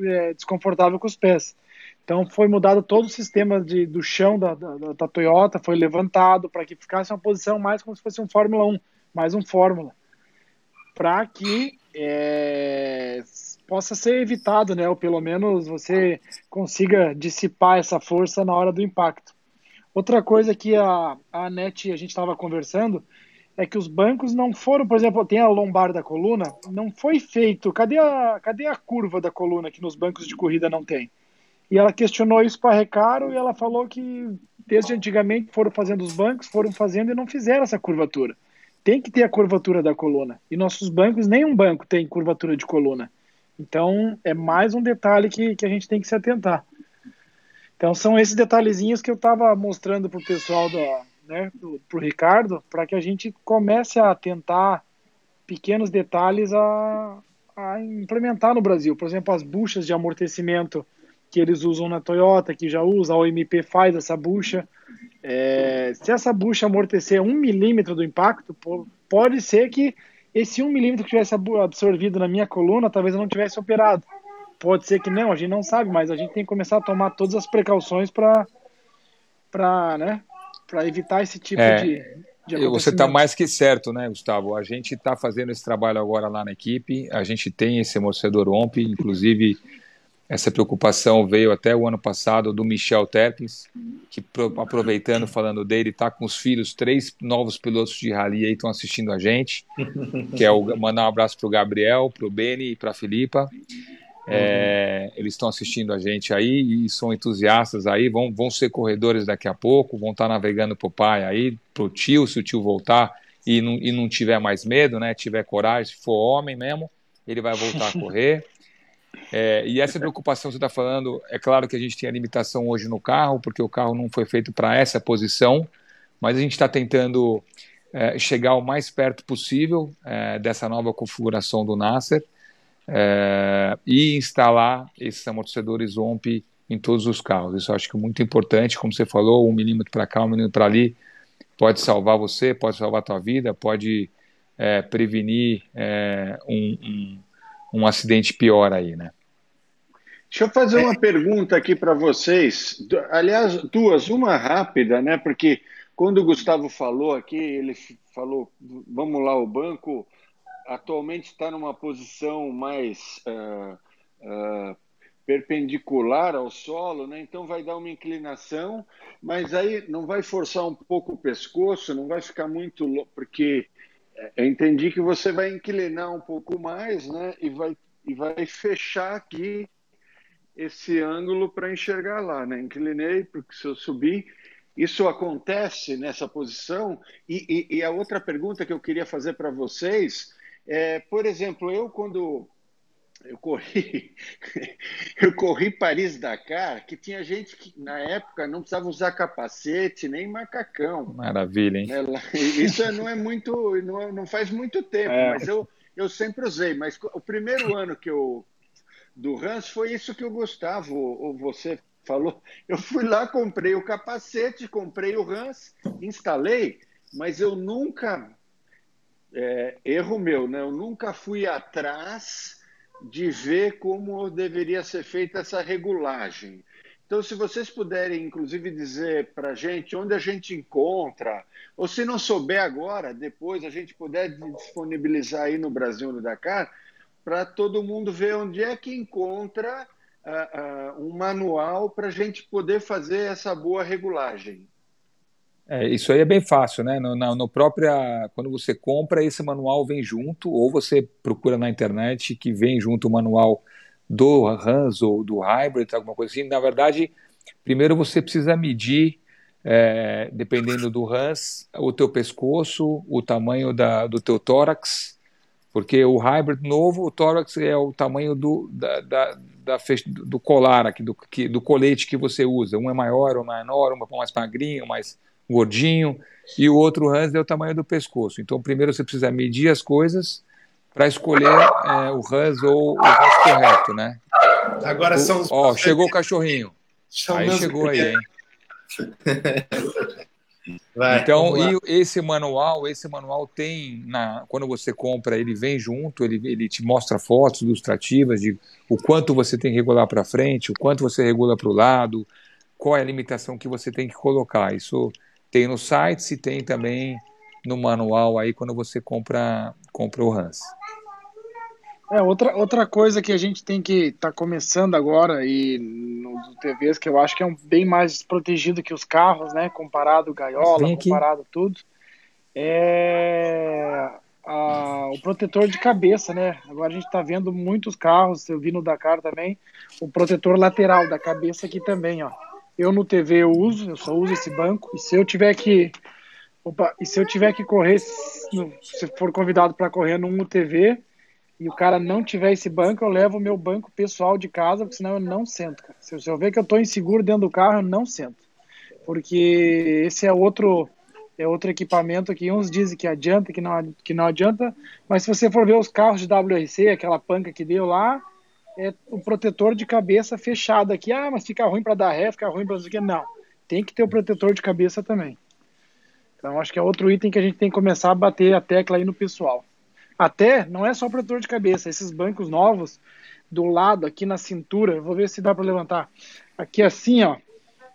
é, desconfortável com os pés. Então foi mudado todo o sistema de, do chão da, da, da Toyota, foi levantado para que ficasse uma posição mais como se fosse um Fórmula 1, mais um Fórmula, para que é, possa ser evitado, né? Ou pelo menos você consiga dissipar essa força na hora do impacto. Outra coisa que a, a NET, a gente estava conversando, é que os bancos não foram, por exemplo, tem a lombar da coluna, não foi feito. Cadê a, cadê a curva da coluna que nos bancos de corrida não tem? E ela questionou isso para Recaro e ela falou que desde antigamente foram fazendo os bancos, foram fazendo e não fizeram essa curvatura. Tem que ter a curvatura da coluna. E nossos bancos, nenhum banco tem curvatura de coluna. Então, é mais um detalhe que, que a gente tem que se atentar. Então, são esses detalhezinhos que eu estava mostrando para o pessoal, da, né, para o Ricardo, para que a gente comece a tentar pequenos detalhes a, a implementar no Brasil. Por exemplo, as buchas de amortecimento que eles usam na Toyota, que já usa, a OMP faz essa bucha. É, se essa bucha amortecer um milímetro do impacto, pode ser que esse um milímetro que tivesse absorvido na minha coluna, talvez eu não tivesse operado. Pode ser que não, a gente não sabe, mas a gente tem que começar a tomar todas as precauções para para né, evitar esse tipo é, de, de Você está mais que certo, né, Gustavo? A gente está fazendo esse trabalho agora lá na equipe, a gente tem esse amortecedor OMP, inclusive essa preocupação veio até o ano passado do Michel Terpins, que aproveitando, falando dele, está com os filhos, três novos pilotos de rally aí estão assistindo a gente, que é o mandar um abraço para o Gabriel, para o Beni e para a Filipa. É, eles estão assistindo a gente aí e são entusiastas aí, vão, vão ser corredores daqui a pouco, vão estar tá navegando para o pai aí, para o tio, se o tio voltar e não, e não tiver mais medo, né? Tiver coragem, se for homem mesmo, ele vai voltar a correr. É, e essa preocupação que você está falando, é claro que a gente tem a limitação hoje no carro, porque o carro não foi feito para essa posição, mas a gente está tentando é, chegar o mais perto possível é, dessa nova configuração do Nasser é, e instalar esses amortecedores OMP em todos os carros. Isso eu acho que é muito importante, como você falou, um milímetro para cá, um milímetro para ali, pode salvar você, pode salvar a tua vida, pode é, prevenir é, um, um um acidente pior aí, né? Deixa eu fazer uma pergunta aqui para vocês. Aliás, duas, uma rápida, né? Porque quando o Gustavo falou aqui, ele falou: vamos lá, o banco atualmente está numa posição mais uh, uh, perpendicular ao solo, né? então vai dar uma inclinação, mas aí não vai forçar um pouco o pescoço, não vai ficar muito porque eu entendi que você vai inclinar um pouco mais, né? E vai, e vai fechar aqui esse ângulo para enxergar lá, né? Inclinei, porque se eu subir, isso acontece nessa posição. E, e, e a outra pergunta que eu queria fazer para vocês é, por exemplo, eu quando eu corri, eu corri Paris-Dakar, que tinha gente que na época não precisava usar capacete nem macacão. Maravilha, hein? É, isso não é muito, não, não faz muito tempo, é. mas eu, eu sempre usei. Mas o primeiro ano que eu do Hans foi isso que o Gustavo ou você falou. Eu fui lá, comprei o capacete, comprei o Hans, instalei, mas eu nunca é, erro meu, né? Eu nunca fui atrás de ver como deveria ser feita essa regulagem. Então, se vocês puderem, inclusive, dizer para a gente onde a gente encontra, ou se não souber agora, depois a gente puder disponibilizar aí no Brasil, no Dakar, para todo mundo ver onde é que encontra uh, uh, um manual para a gente poder fazer essa boa regulagem. É, isso aí é bem fácil, né? No, no, própria, quando você compra, esse manual vem junto, ou você procura na internet que vem junto o manual do Hans ou do Hybrid, alguma coisa assim. Na verdade, primeiro você precisa medir, é, dependendo do Hans, o teu pescoço, o tamanho da, do teu tórax, porque o Hybrid novo, o tórax é o tamanho do, da, da, da do colar aqui, do, que, do colete que você usa. Um é maior ou menor, um é mais magrinho, mais gordinho, e o outro Hans é o tamanho do pescoço. Então, primeiro você precisa medir as coisas para escolher é, o Hans ou o Hans correto, né? Agora são os. Ó, chegou o cachorrinho. aí chegou aí, hein? Vai, então, e esse manual, esse manual tem na, quando você compra, ele vem junto, ele, ele te mostra fotos ilustrativas de o quanto você tem que regular para frente, o quanto você regula para o lado, qual é a limitação que você tem que colocar. Isso tem no site e tem também no manual aí quando você compra, compra o Hans. É, outra, outra coisa que a gente tem que estar tá começando agora e nos TVs que eu acho que é um bem mais protegido que os carros, né? Comparado gaiola, comparado tudo, é a, o protetor de cabeça, né? Agora a gente está vendo muitos carros, eu vi no Dakar também, o protetor lateral da cabeça aqui também, ó. Eu no TV eu uso, eu só uso esse banco. E se eu tiver que. Opa, e se eu tiver que correr, se for convidado para correr no UTV e o cara não tiver esse banco, eu levo o meu banco pessoal de casa, porque senão eu não sento. Cara. Se, eu ver que eu estou inseguro dentro do carro, eu não sento. Porque esse é outro é outro equipamento que uns dizem que adianta, que não, que não adianta, mas se você for ver os carros de WRC, aquela panca que deu lá, é o protetor de cabeça fechado aqui. Ah, mas fica ruim para dar ré, fica ruim para isso aqui. Não, tem que ter o protetor de cabeça também. Então, acho que é outro item que a gente tem que começar a bater a tecla aí no pessoal. Até, não é só o protetor de cabeça, esses bancos novos, do lado, aqui na cintura, vou ver se dá para levantar. Aqui assim, ó,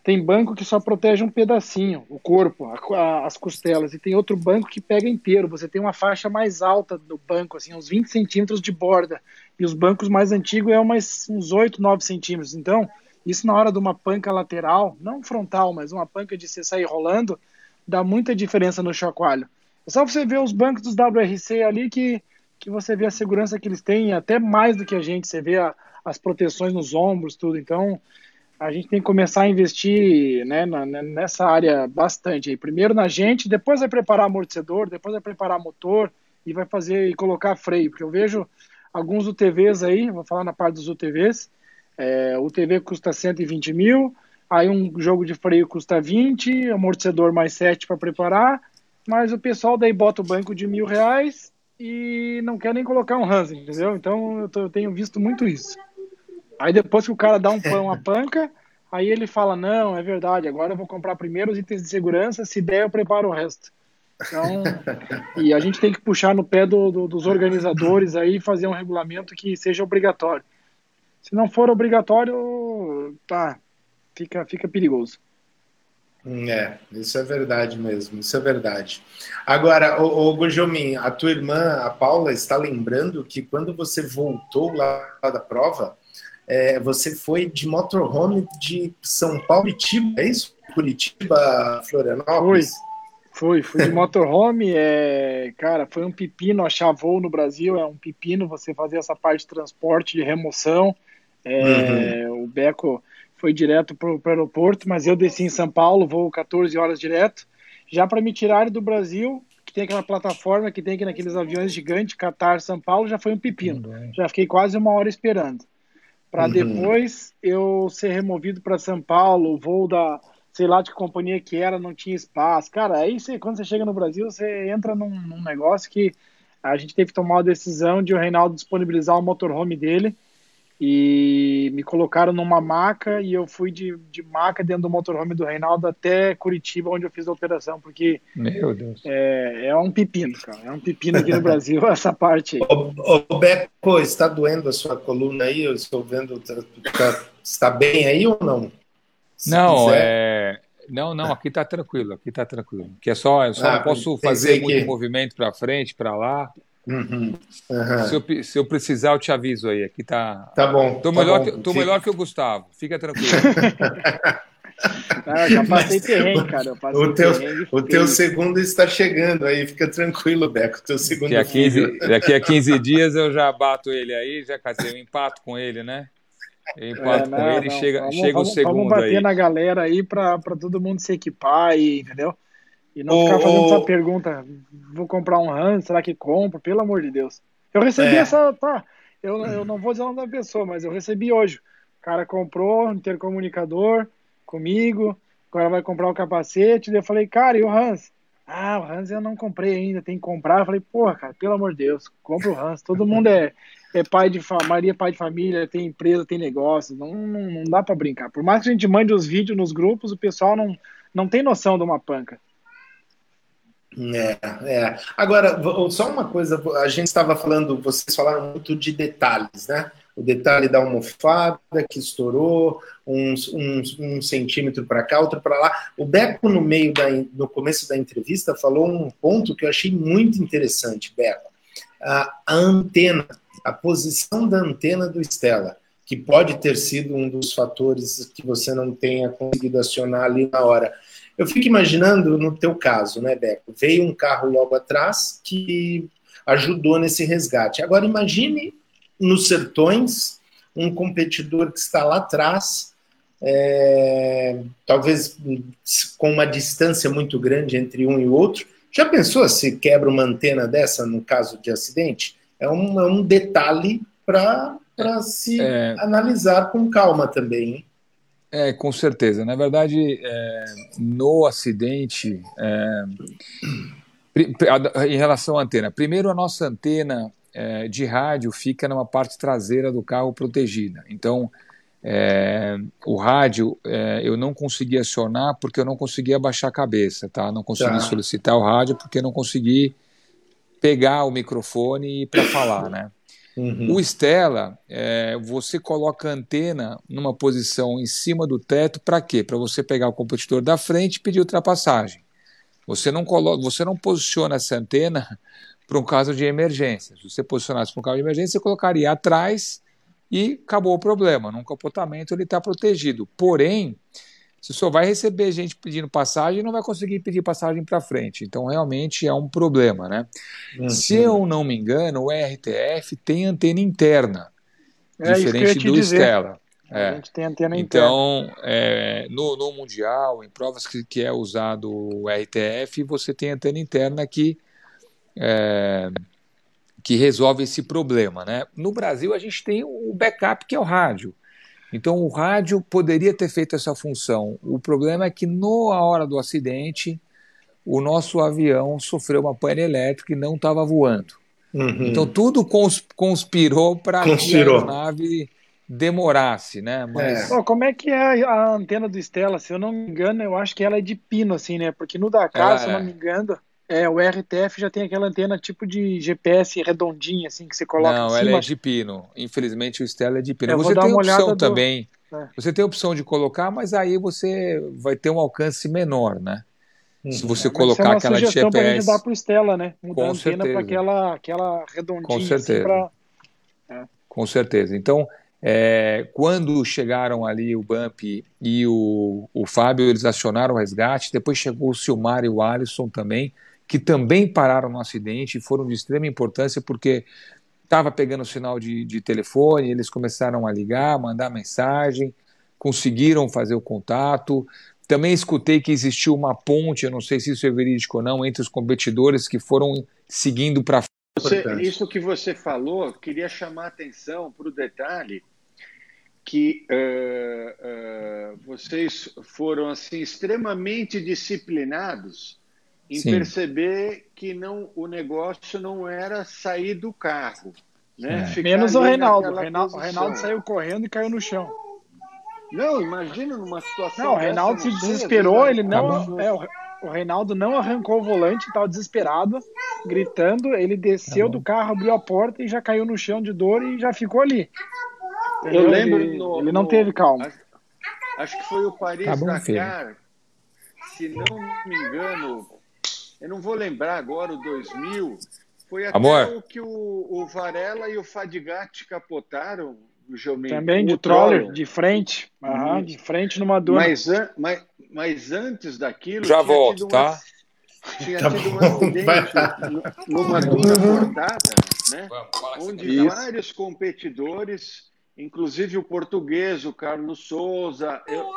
tem banco que só protege um pedacinho, o corpo, a, a, as costelas, e tem outro banco que pega inteiro. Você tem uma faixa mais alta do banco, assim, uns 20 centímetros de borda, e os bancos mais antigos é umas, uns 8, 9 centímetros. Então, isso na hora de uma panca lateral, não frontal, mas uma panca de você sair rolando, dá muita diferença no chacoalho. É só você ver os bancos dos WRC ali que, que você vê a segurança que eles têm, até mais do que a gente, você vê a, as proteções nos ombros, tudo. Então, a gente tem que começar a investir né, na, nessa área bastante. Aí. Primeiro na gente, depois vai preparar amortecedor, depois vai preparar motor e vai fazer e colocar freio, porque eu vejo alguns UTVs aí, vou falar na parte dos UTVs, é, o UTV custa 120 mil, aí um jogo de freio custa 20, amortecedor mais 7 para preparar, mas o pessoal daí bota o banco de mil reais e não quer nem colocar um Hans, entendeu? Então eu, tô, eu tenho visto muito isso. Aí depois que o cara dá um pão a panca, aí ele fala, não, é verdade, agora eu vou comprar primeiro os itens de segurança, se der eu preparo o resto. Então, e a gente tem que puxar no pé do, do, dos organizadores aí e fazer um regulamento que seja obrigatório. Se não for obrigatório, tá, fica, fica perigoso. É, isso é verdade mesmo, isso é verdade. Agora, o, o Gujomin, a tua irmã, a Paula, está lembrando que quando você voltou lá da prova, é, você foi de motorhome de São Paulo e Curitiba, é isso? Curitiba, Florianópolis? Fui, fui, fui de motorhome, é, cara, foi um pepino achar voo no Brasil, é um pepino você fazer essa parte de transporte, de remoção, é, uhum. o Beco foi direto para o aeroporto, mas eu desci em São Paulo, voo 14 horas direto, já para me tirar do Brasil, que tem aquela plataforma que tem aqui naqueles aviões gigantes, Qatar, São Paulo, já foi um pepino. Uhum. Já fiquei quase uma hora esperando. Para uhum. depois eu ser removido para São Paulo, voo da, sei lá de que companhia que era, não tinha espaço. Cara, aí você, quando você chega no Brasil, você entra num, num negócio que a gente teve que tomar a decisão de o Reinaldo disponibilizar o motorhome dele e me colocaram numa maca e eu fui de, de maca dentro do motorhome do Reinaldo até Curitiba, onde eu fiz a operação, porque Meu Deus. É, é um pepino, cara. É um pepino aqui no Brasil, essa parte aí. Ô, Beco, está doendo a sua coluna aí? Eu estou vendo. Tá, tá, está bem aí ou não? Se não, quiser. é. Não, não, aqui está tranquilo, aqui está tranquilo. Que é só, eu só ah, não posso fazer muito que... movimento para frente, para lá. Uhum, uhum. Se, eu, se, eu, precisar, eu te aviso aí. Aqui tá. Tá bom. Tô, tá melhor, bom. Que, tô melhor que o Gustavo. Fica tranquilo. Ah, já passei Mas, terreno, cara. o teu, o teu segundo está chegando aí, fica tranquilo, Beco. O teu segundo daqui a, 15, daqui a 15 dias eu já bato ele aí, já casei, eu empato com ele, né? Eu empato é, não, com ele e chega, vamos, chega vamos, o segundo. Vamos bater aí. na galera aí para todo mundo se equipar, e, entendeu? E não ficar fazendo essa pergunta, vou comprar um RAM, será que compro? Pelo amor de Deus. Eu recebi é. essa, tá, eu, eu não vou dizer o nome da pessoa, mas eu recebi hoje. O cara comprou um intercomunicador comigo, agora vai comprar o um capacete, daí eu falei, cara, e o Hans? Ah, o Hans eu não comprei ainda, tem que comprar. Eu falei, porra, cara, pelo amor de Deus, compra o Hans. Todo mundo é, é pai de família, pai de família, tem empresa, tem negócio, não, não, não dá para brincar. Por mais que a gente mande os vídeos nos grupos, o pessoal não, não tem noção de uma panca. É, é. Agora, só uma coisa, a gente estava falando, vocês falaram muito de detalhes, né? O detalhe da almofada que estourou, uns, uns um centímetro para cá, outro para lá. O Beco, no meio da, no começo da entrevista, falou um ponto que eu achei muito interessante, Beco. A, a antena, a posição da antena do Stella, que pode ter sido um dos fatores que você não tenha conseguido acionar ali na hora. Eu fico imaginando no teu caso, né, Beco? Veio um carro logo atrás que ajudou nesse resgate. Agora imagine nos sertões um competidor que está lá atrás, é, talvez com uma distância muito grande entre um e outro. Já pensou se quebra uma antena dessa no caso de acidente? É um, é um detalhe para se é... analisar com calma também. Hein? É, com certeza. Na verdade, é, no acidente, é, em relação à antena, primeiro a nossa antena é, de rádio fica numa parte traseira do carro protegida. Então, é, o rádio é, eu não consegui acionar porque eu não consegui abaixar a cabeça, tá? Não consegui tá. solicitar o rádio porque eu não consegui pegar o microfone para falar, né? Uhum. O Stella, é, você coloca a antena numa posição em cima do teto para quê? Para você pegar o competidor da frente e pedir ultrapassagem. Você não coloca, você não posiciona essa antena para um caso de emergência. Se você posicionasse para um caso de emergência, você colocaria atrás e acabou o problema. Num capotamento ele está protegido. Porém, você só vai receber gente pedindo passagem e não vai conseguir pedir passagem para frente. Então, realmente é um problema, né? Uhum. Se eu não me engano, o RTF tem antena interna, é diferente do dizer. Stella. É. A gente tem antena então, interna. É, no, no Mundial, em provas que, que é usado o RTF, você tem antena interna que, é, que resolve esse problema. Né? No Brasil, a gente tem o backup, que é o rádio. Então o rádio poderia ter feito essa função. O problema é que na hora do acidente o nosso avião sofreu uma pane elétrica e não estava voando. Uhum. Então tudo conspirou para que a aeronave demorasse, né? Mas... É. como é que é a antena do Stella? Se eu não me engano, eu acho que ela é de pino, assim, né? Porque no Dakar, se eu não é. me engano, é, o RTF já tem aquela antena tipo de GPS redondinha, assim, que você coloca Não, ela é de pino. Infelizmente o Stella é de pino. Eu você tem opção do... também é. você tem a opção de colocar, mas aí você vai ter um alcance menor, né? Se você é, colocar aquela de GPS. Pra gente dar pro Stella, né? Mudar a antena para aquela, aquela redondinha. Com assim, certeza. Assim pra... é. Com certeza. Então, é, quando chegaram ali o Bump e o, o Fábio, eles acionaram o resgate. Depois chegou o Silmar e o Alisson também, que também pararam no acidente e foram de extrema importância porque estava pegando sinal de, de telefone, eles começaram a ligar, mandar mensagem, conseguiram fazer o contato. Também escutei que existiu uma ponte, eu não sei se isso é verídico ou não, entre os competidores que foram seguindo para Isso que você falou, queria chamar a atenção para o detalhe que uh, uh, vocês foram assim extremamente disciplinados em Sim. perceber que não o negócio não era sair do carro, né? Menos o Reinaldo. O Reinaldo, o Reinaldo saiu correndo e caiu no chão. Não, imagina numa situação. Não, o Reinaldo se desesperou, ele não. É, o Reinaldo não arrancou o volante, estava desesperado, gritando. Ele desceu tá do carro, abriu a porta e já caiu no chão de dor e já ficou ali. Eu lembro. Ele, no, ele não no, teve calma. Acho, acho, que foi o Paris tá Dakar, se não me engano. Eu não vou lembrar agora o 2000. Foi até Amor. o que o, o Varela e o Fadigat capotaram também de troller, de frente. Uhum, de frente numa duna. Mas, mas, mas antes daquilo. Já volto, tá? Tinha tá tido um acidente numa duna cortada, né? onde Isso. vários competidores, inclusive o português, o Carlos Souza. Eu...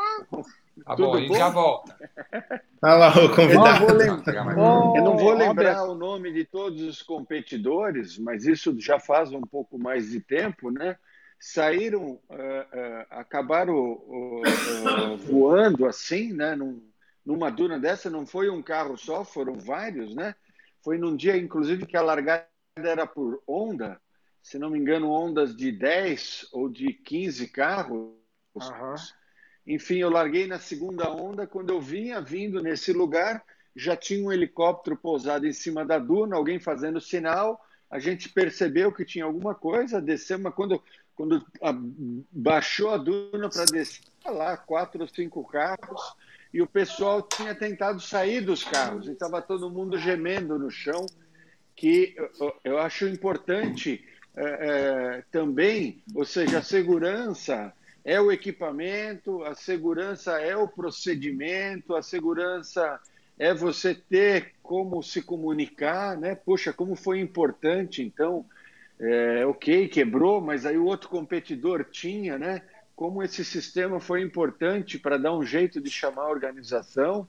Tá bom, a gente já volta. Olha lá o convidado. Eu não vou lembrar o nome de todos os competidores, mas isso já faz um pouco mais de tempo, né? saíram, uh, uh, acabaram uh, voando assim, né? Num, numa duna dessa, não foi um carro só, foram vários, né? Foi num dia, inclusive, que a largada era por onda, se não me engano, ondas de 10 ou de 15 carros. Uhum. Enfim, eu larguei na segunda onda. Quando eu vinha vindo nesse lugar, já tinha um helicóptero pousado em cima da duna, alguém fazendo sinal. A gente percebeu que tinha alguma coisa, desceu, mas quando quando baixou a duna para descer lá, quatro ou cinco carros, e o pessoal tinha tentado sair dos carros, e estava todo mundo gemendo no chão, que eu, eu acho importante é, é, também, ou seja, a segurança é o equipamento, a segurança é o procedimento, a segurança é você ter como se comunicar, né? Poxa, como foi importante, então, é, ok, quebrou, mas aí o outro competidor tinha, né? Como esse sistema foi importante para dar um jeito de chamar a organização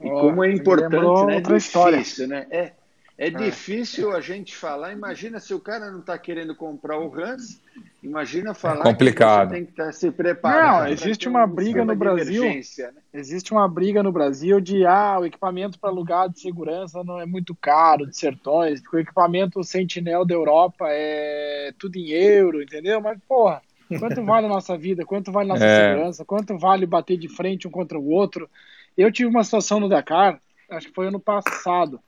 e oh, como é importante, né? É difícil, né? É, é, é difícil a gente falar. Imagina se o cara não está querendo comprar o Hans, imagina falar é complicado. que tem que estar tá se preparando. Não, existe uma um briga no Brasil. Né? Existe uma briga no Brasil de ah, o equipamento para lugar de segurança não é muito caro, de sertões, porque o equipamento Sentinel da Europa é tudo em euro, entendeu? Mas, porra, quanto vale a nossa vida? Quanto vale a nossa é. segurança? Quanto vale bater de frente um contra o outro? Eu tive uma situação no Dakar, acho que foi ano passado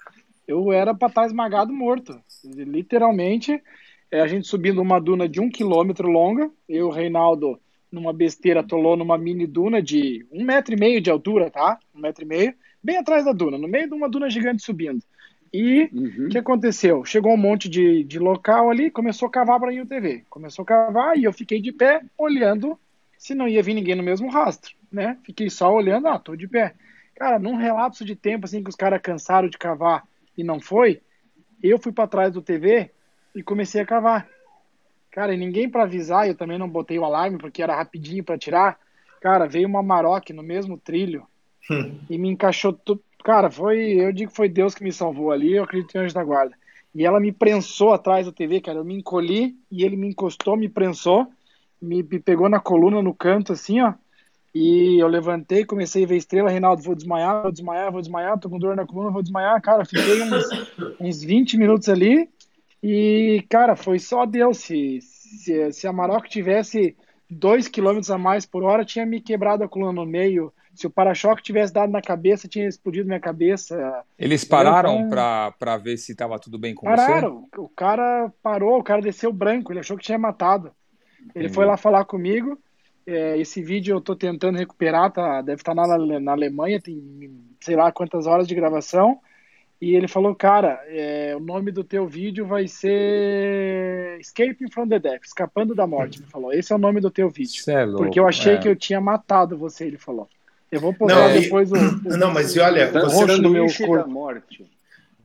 eu era para estar tá esmagado morto. Literalmente, é, a gente subindo uma duna de um quilômetro longa, eu, Reinaldo, numa besteira, atolou numa mini duna de um metro e meio de altura, tá? Um metro e meio, bem atrás da duna, no meio de uma duna gigante subindo. E o uhum. que aconteceu? Chegou um monte de, de local ali, começou a cavar para a UTV. Começou a cavar e eu fiquei de pé, olhando se não ia vir ninguém no mesmo rastro, né? Fiquei só olhando, ah, tô de pé. Cara, num relapso de tempo, assim, que os caras cansaram de cavar e não foi, eu fui para trás do TV e comecei a cavar. Cara, e ninguém para avisar, eu também não botei o alarme porque era rapidinho para tirar. Cara, veio uma Maroc no mesmo trilho hum. e me encaixou tudo. Cara, foi, eu digo que foi Deus que me salvou ali, eu acredito em anjo da guarda. E ela me prensou atrás do TV, cara. Eu me encolhi e ele me encostou, me prensou, me pegou na coluna, no canto, assim, ó. E eu levantei, comecei a ver estrela, Reinaldo, vou desmaiar, vou desmaiar, vou desmaiar, tô com dor na coluna, vou desmaiar. Cara, fiquei uns, uns 20 minutos ali e, cara, foi só Deus. Se, se, se a Maroc tivesse 2 km a mais por hora, tinha me quebrado a coluna no meio. Se o para-choque tivesse dado na cabeça, tinha explodido minha cabeça. Eles pararam então, para ver se estava tudo bem com pararam. você? Pararam. O cara parou, o cara desceu branco, ele achou que tinha matado. Ele foi lá falar comigo É, esse vídeo eu estou tentando recuperar, tá? Deve estar tá na, na Alemanha, tem sei lá quantas horas de gravação. E ele falou, cara, é, o nome do teu vídeo vai ser Escaping from the Death, Escapando da Morte. Ele falou, esse é o nome do teu vídeo. É louco, porque eu achei é. que eu tinha matado você, ele falou. Eu vou postar não, depois o, o, Não, mas olha, você no meu corpo. morte.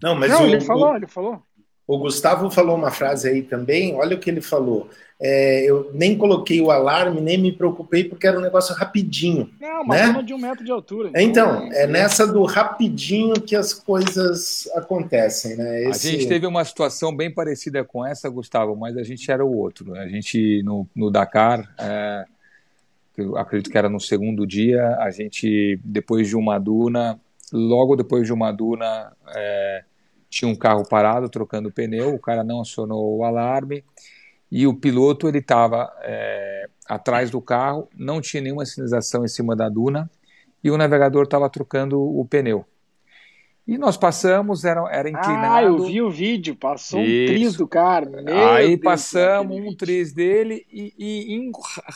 Não, mas não, o, ele falou, ele falou. O Gustavo falou uma frase aí também, olha o que ele falou. É, eu nem coloquei o alarme, nem me preocupei, porque era um negócio rapidinho. Não, uma né? de um metro de altura. Então, então é nessa do rapidinho que as coisas acontecem, né? Esse... A gente teve uma situação bem parecida com essa, Gustavo, mas a gente era o outro. Né? A gente, no, no Dakar, é, eu acredito que era no segundo dia, a gente, depois de uma duna, logo depois de uma duna, é, tinha um carro parado trocando pneu, o cara não acionou o alarme e o piloto ele estava é, atrás do carro, não tinha nenhuma sinalização em cima da duna e o navegador estava trocando o pneu. E nós passamos, era, era inclinado. Ah, eu vi o vídeo, passou Isso. um triz do cara. Meu Aí Deus passamos um triz dele e, e, e,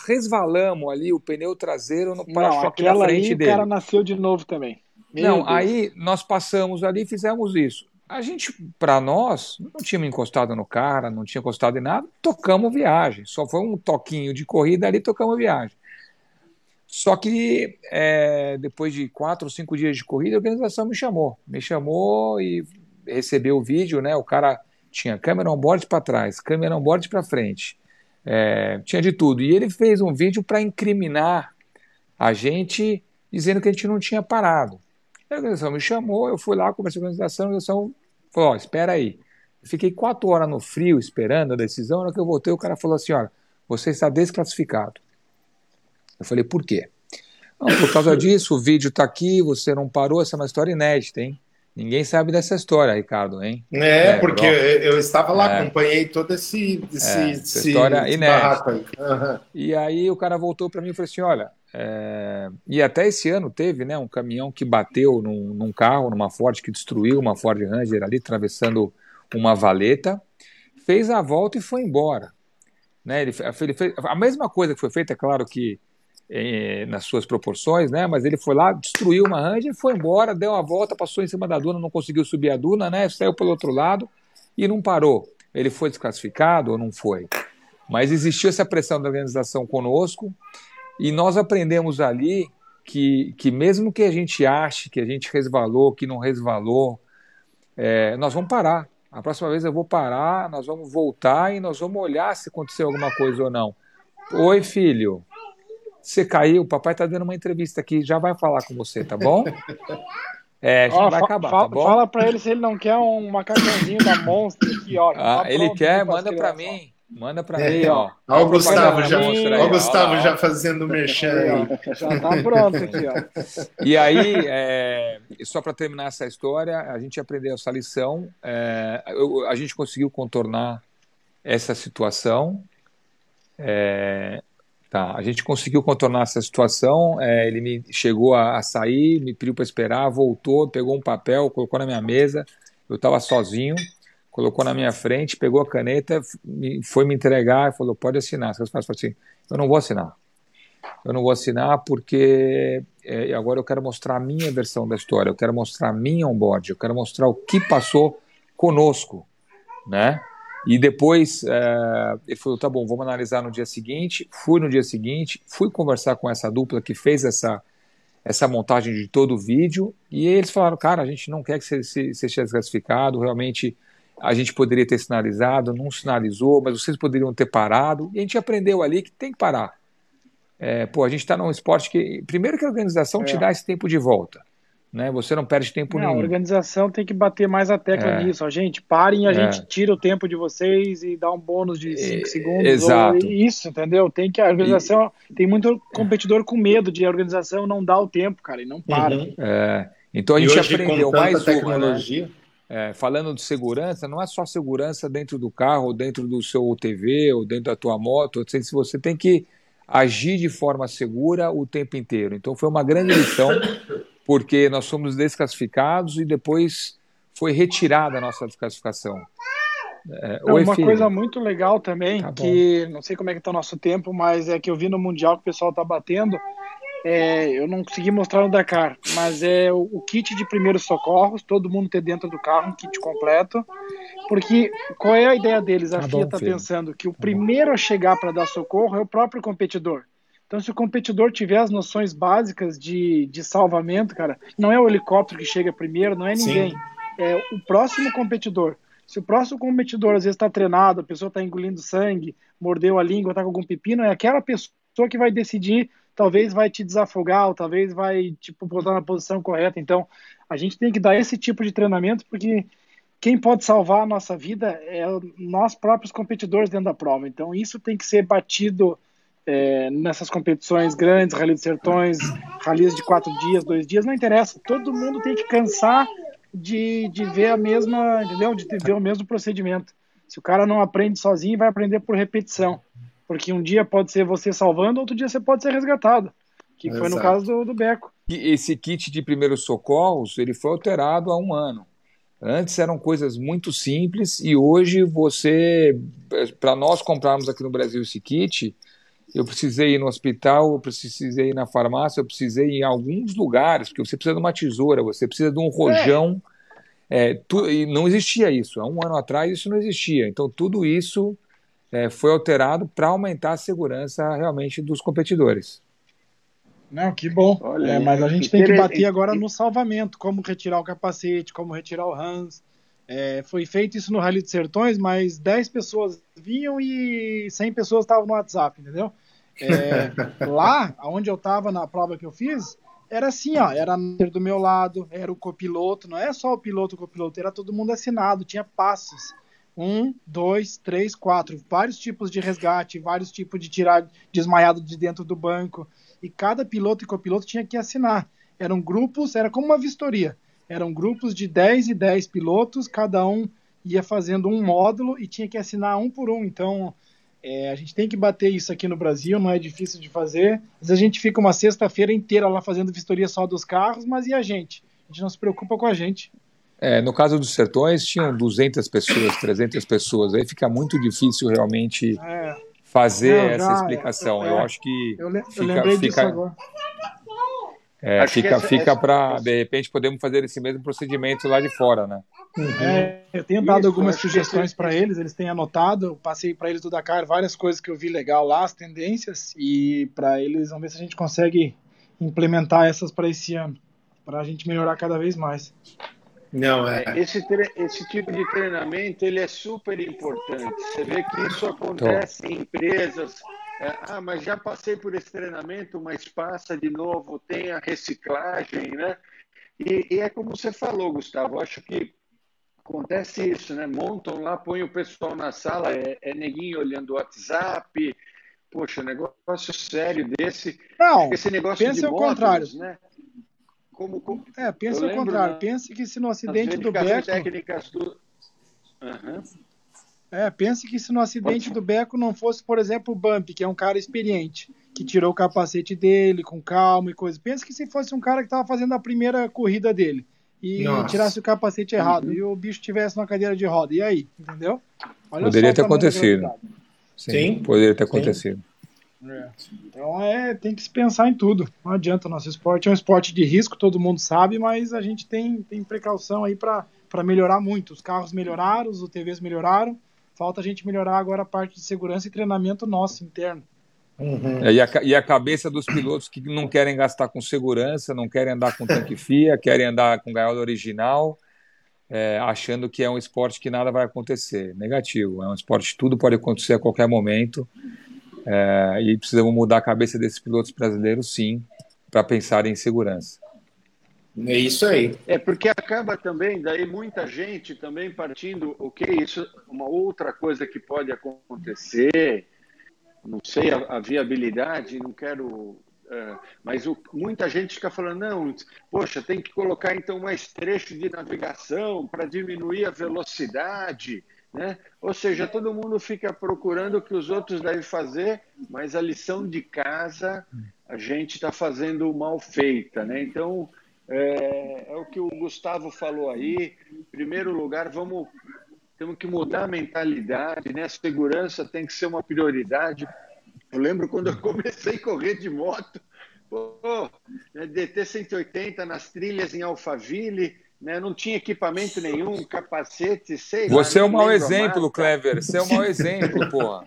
resvalamos ali o pneu traseiro no para-choque da frente ali, dele. O cara nasceu de novo também. Meu não, Deus. aí nós passamos ali e fizemos isso. A gente, para nós, não tínhamos encostado no cara, não tinha encostado em nada, tocamos viagem. Só foi um toquinho de corrida ali, tocamos viagem. Só que é, depois de quatro ou cinco dias de corrida, a organização me chamou. Me chamou e recebeu o vídeo, né? O cara tinha câmera on-board para trás, câmera on-board para frente, é, tinha de tudo. E ele fez um vídeo para incriminar a gente, dizendo que a gente não tinha parado. A organização me chamou, eu fui lá, conversei com a organização, a organização falou, ó, espera aí. Eu fiquei quatro horas no frio esperando a decisão, na hora que eu voltei o cara falou assim, olha, você está desclassificado. Eu falei, por quê? Não, por causa disso, o vídeo está aqui, você não parou, essa é uma história inédita, hein? Ninguém sabe dessa história, Ricardo, hein? É, é porque eu, eu, estava lá, é. acompanhei todo esse, esse, é, esse história inédita. Aí. Uhum. E aí o cara voltou para mim e falou assim, olha, é... e até esse ano teve, né, um caminhão que bateu num, num, carro, numa Ford, que destruiu uma Ford Ranger ali, atravessando uma valeta, fez a volta e foi embora. Né, ele, ele fez, a mesma coisa que foi feita, é claro que é, nas suas proporções, né? Mas ele foi lá, destruiu uma Ranger, foi embora, deu uma volta, passou em cima da duna, não conseguiu subir a duna, né? Saiu pelo outro lado e não parou. Ele foi desclassificado ou não foi? Mas existiu essa pressão da organização conosco e nós aprendemos ali que, que mesmo que a gente ache que a gente resvalou, que não resvalou, é, nós vamos parar. A próxima vez eu vou parar, nós vamos voltar e nós vamos olhar se aconteceu alguma coisa ou não. Oi, filho. Você caiu, o papai está dando uma entrevista aqui, já vai falar com você, tá bom? É, já vai acabar, fala, tá bom? Fala para ele se ele não quer um macacãozinho da Monster aqui, ó. Ah, tá ele quer, manda para mim. Manda para é, mim, ó. Olha o Gustavo, já, aí, o Gustavo ó, já fazendo merchan aí. Já tá pronto aqui, ó. E aí, é, só para terminar essa história, a gente aprendeu essa lição. É, eu, a gente conseguiu contornar essa situação. É, Tá, a gente conseguiu contornar essa situação. É, ele me chegou a, a sair, me pediu para esperar, voltou, pegou um papel, colocou na minha mesa. Eu estava sozinho, colocou na minha frente, pegou a caneta, foi me entregar e falou: pode assinar. Você faz assim: eu não vou assinar. Eu não vou assinar porque é, agora eu quero mostrar a minha versão da história, eu quero mostrar a minha onboard, eu quero mostrar o que passou conosco, né? E depois é, ele falou: tá bom, vamos analisar no dia seguinte. Fui no dia seguinte, fui conversar com essa dupla que fez essa, essa montagem de todo o vídeo. E eles falaram: cara, a gente não quer que você seja desclassificado, realmente a gente poderia ter sinalizado, não sinalizou, mas vocês poderiam ter parado. E a gente aprendeu ali que tem que parar. É, pô, a gente está num esporte que, primeiro, que a organização é. te dá esse tempo de volta né? Você não perde tempo não, nenhum. A organização tem que bater mais a tecla é. nisso. A gente parem, a é. gente tira o tempo de vocês e dá um bônus de 5 é, segundos. Exato. Ou, isso, entendeu? Tem que a organização e... tem muito competidor com medo de a organização não dar o tempo, cara, e não para. Uhum. É. Então a gente hoje, aprendeu mais tecnologia. Uma, né? É, falando de segurança, não é só segurança dentro do carro, ou dentro do seu TV, ou dentro da tua moto. Se você tem que agir de forma segura o tempo inteiro. Então foi uma grande lição porque nós fomos desclassificados e depois foi retirada a nossa desclassificação. É, não, uma filho. coisa muito legal também, tá que não sei como é que está o nosso tempo, mas é que eu vi no Mundial que o pessoal está batendo. É, eu não consegui mostrar no Dakar, mas é o, o, kit de primeiros socorros, todo mundo ter dentro do carro um kit completo. Porque qual é a ideia deles? A tá FIA está pensando que o tá primeiro a chegar para dar socorro é o próprio competidor. Então, se o competidor tiver as noções básicas de, de salvamento, cara, não é o helicóptero que chega primeiro, não é ninguém. Sim. É o próximo competidor. Se o próximo competidor às vezes está treinado, a pessoa está engolindo sangue, mordeu a língua, está com algum pepino, é aquela pessoa que vai decidir, talvez vai te desafogar, ou talvez vai tipo botar na posição correta. Então, a gente tem que dar esse tipo de treinamento porque quem pode salvar a nossa vida é nós próprios competidores dentro da prova. Então, isso tem que ser batido é, nessas competições grandes, Rally dos Sertões, rallies de quatro dias, dois dias, não interessa. Todo mundo tem que cansar de, de ver a mesma, entendeu? De ver o mesmo procedimento. Se o cara não aprende sozinho, vai aprender por repetição. Porque um dia pode ser você salvando, outro dia você pode ser resgatado. Que Exato. foi no caso do, do Beco. Esse kit de primeiros socorros, ele foi alterado há um ano. Antes eram coisas muito simples e hoje você, para nós comprarmos aqui no Brasil esse kit, eu precisei ir no hospital, eu precisei ir na farmácia, eu precisei ir em alguns lugares, porque você precisa de uma tesoura, você precisa de um rojão. É. É, tu, e não existia isso. Há um ano atrás isso não existia. Então tudo isso é, foi alterado para aumentar a segurança realmente dos competidores. Não, que bom. Olha, é, mas a gente tem que bater agora no salvamento, como retirar o capacete, como retirar o Hans. É, foi feito isso no Rally de Sertões, mas 10 pessoas vinham e 100 pessoas estavam no WhatsApp, entendeu? É, lá, onde eu estava na prova que eu fiz, era assim, ó, era do meu lado, era o copiloto, não é só o piloto o copiloto, era todo mundo assinado, tinha passos. Um, dois, três, quatro, vários tipos de resgate, vários tipos de tirar desmaiado de dentro do banco, e cada piloto e copiloto tinha que assinar. Eram grupos, era como uma vistoria eram grupos de 10 e 10 pilotos, cada um ia fazendo um módulo e tinha que assinar um por um. Então, é, a gente tem que bater isso aqui no Brasil, não é difícil de fazer. Vezes a gente fica uma sexta-feira inteira lá fazendo vistoria só dos carros, mas e a gente? A gente não se preocupa com a gente. É, no caso dos sertões, tinham 200 pessoas, 300 pessoas. Aí fica muito difícil realmente é. fazer não, essa já, explicação. É, eu acho que. Eu, le fica, eu lembrei fica, disso agora. É, fica fica para, de repente, podemos fazer esse mesmo procedimento lá de fora, né? É, eu tenho dado Isso, algumas sugestões para eles, eles têm anotado, passei para eles do Dakar várias coisas que eu vi legal lá, as tendências, e para eles, vamos ver se a gente consegue implementar essas para esse ano, para a gente melhorar cada vez mais. Não, é. Esse, esse tipo de treinamento ele é super importante. Você vê que isso acontece Tô. em empresas é, ah, mas já passei por esse treinamento, mas passa de novo, tem a reciclagem, né? E, e é como você falou, Gustavo, acho que acontece isso, né? Montam lá, põem o pessoal na sala, é, é neguinho olhando o WhatsApp, poxa, negócio sério desse. Não, esse negócio pense ao módulos, contrário. Né? Como, como, é, pense ao contrário. Na, pense que se no acidente do Beco... técnicas do... Uhum. É, pense que se no acidente do Beco não fosse, por exemplo, o Bump, que é um cara experiente, que tirou o capacete dele com calma e coisa. Pense que se fosse um cara que estava fazendo a primeira corrida dele e Nossa. tirasse o capacete errado uhum. e o bicho tivesse na cadeira de roda. E aí? Entendeu? Olha poderia ter acontecido. Sim, Sim, poderia ter acontecido. É. Então é, tem que se pensar em tudo. Não adianta, nosso esporte é um esporte de risco, todo mundo sabe, mas a gente tem, tem precaução aí para melhorar muito. Os carros melhoraram, os UTVs melhoraram, Falta a gente melhorar agora a parte de segurança e treinamento nosso interno. Uhum. É, e, a, e, a, cabeça dos pilotos que não querem gastar com segurança, não querem andar com tanque FIA, querem andar com gaiola original, é, achando que é um esporte que nada vai acontecer. Negativo, é um esporte que tudo pode acontecer a qualquer momento. É, e precisamos mudar a cabeça desses pilotos brasileiros, sim, para pensar em segurança. É isso aí. É porque acaba também, daí muita gente também partindo, o que isso, uma outra coisa que pode acontecer, não sei a, a viabilidade, não quero, é, mas o, muita gente fica falando, não, poxa, tem que colocar então mais trecho de navegação para diminuir a velocidade, né? Ou seja, todo mundo fica procurando o que os outros devem fazer, mas a lição de casa a gente está fazendo mal feita, né? Então é, é, o que o Gustavo falou aí. Em primeiro lugar, vamos temos que mudar a mentalidade, né? A segurança tem que ser uma prioridade. Eu lembro quando eu comecei a correr de moto, pô, né, DT 180 nas trilhas em Alphaville, né? não tinha equipamento nenhum, capacete, sei Você lá, é um mau exemplo, Clever. Você é um mau exemplo, porra.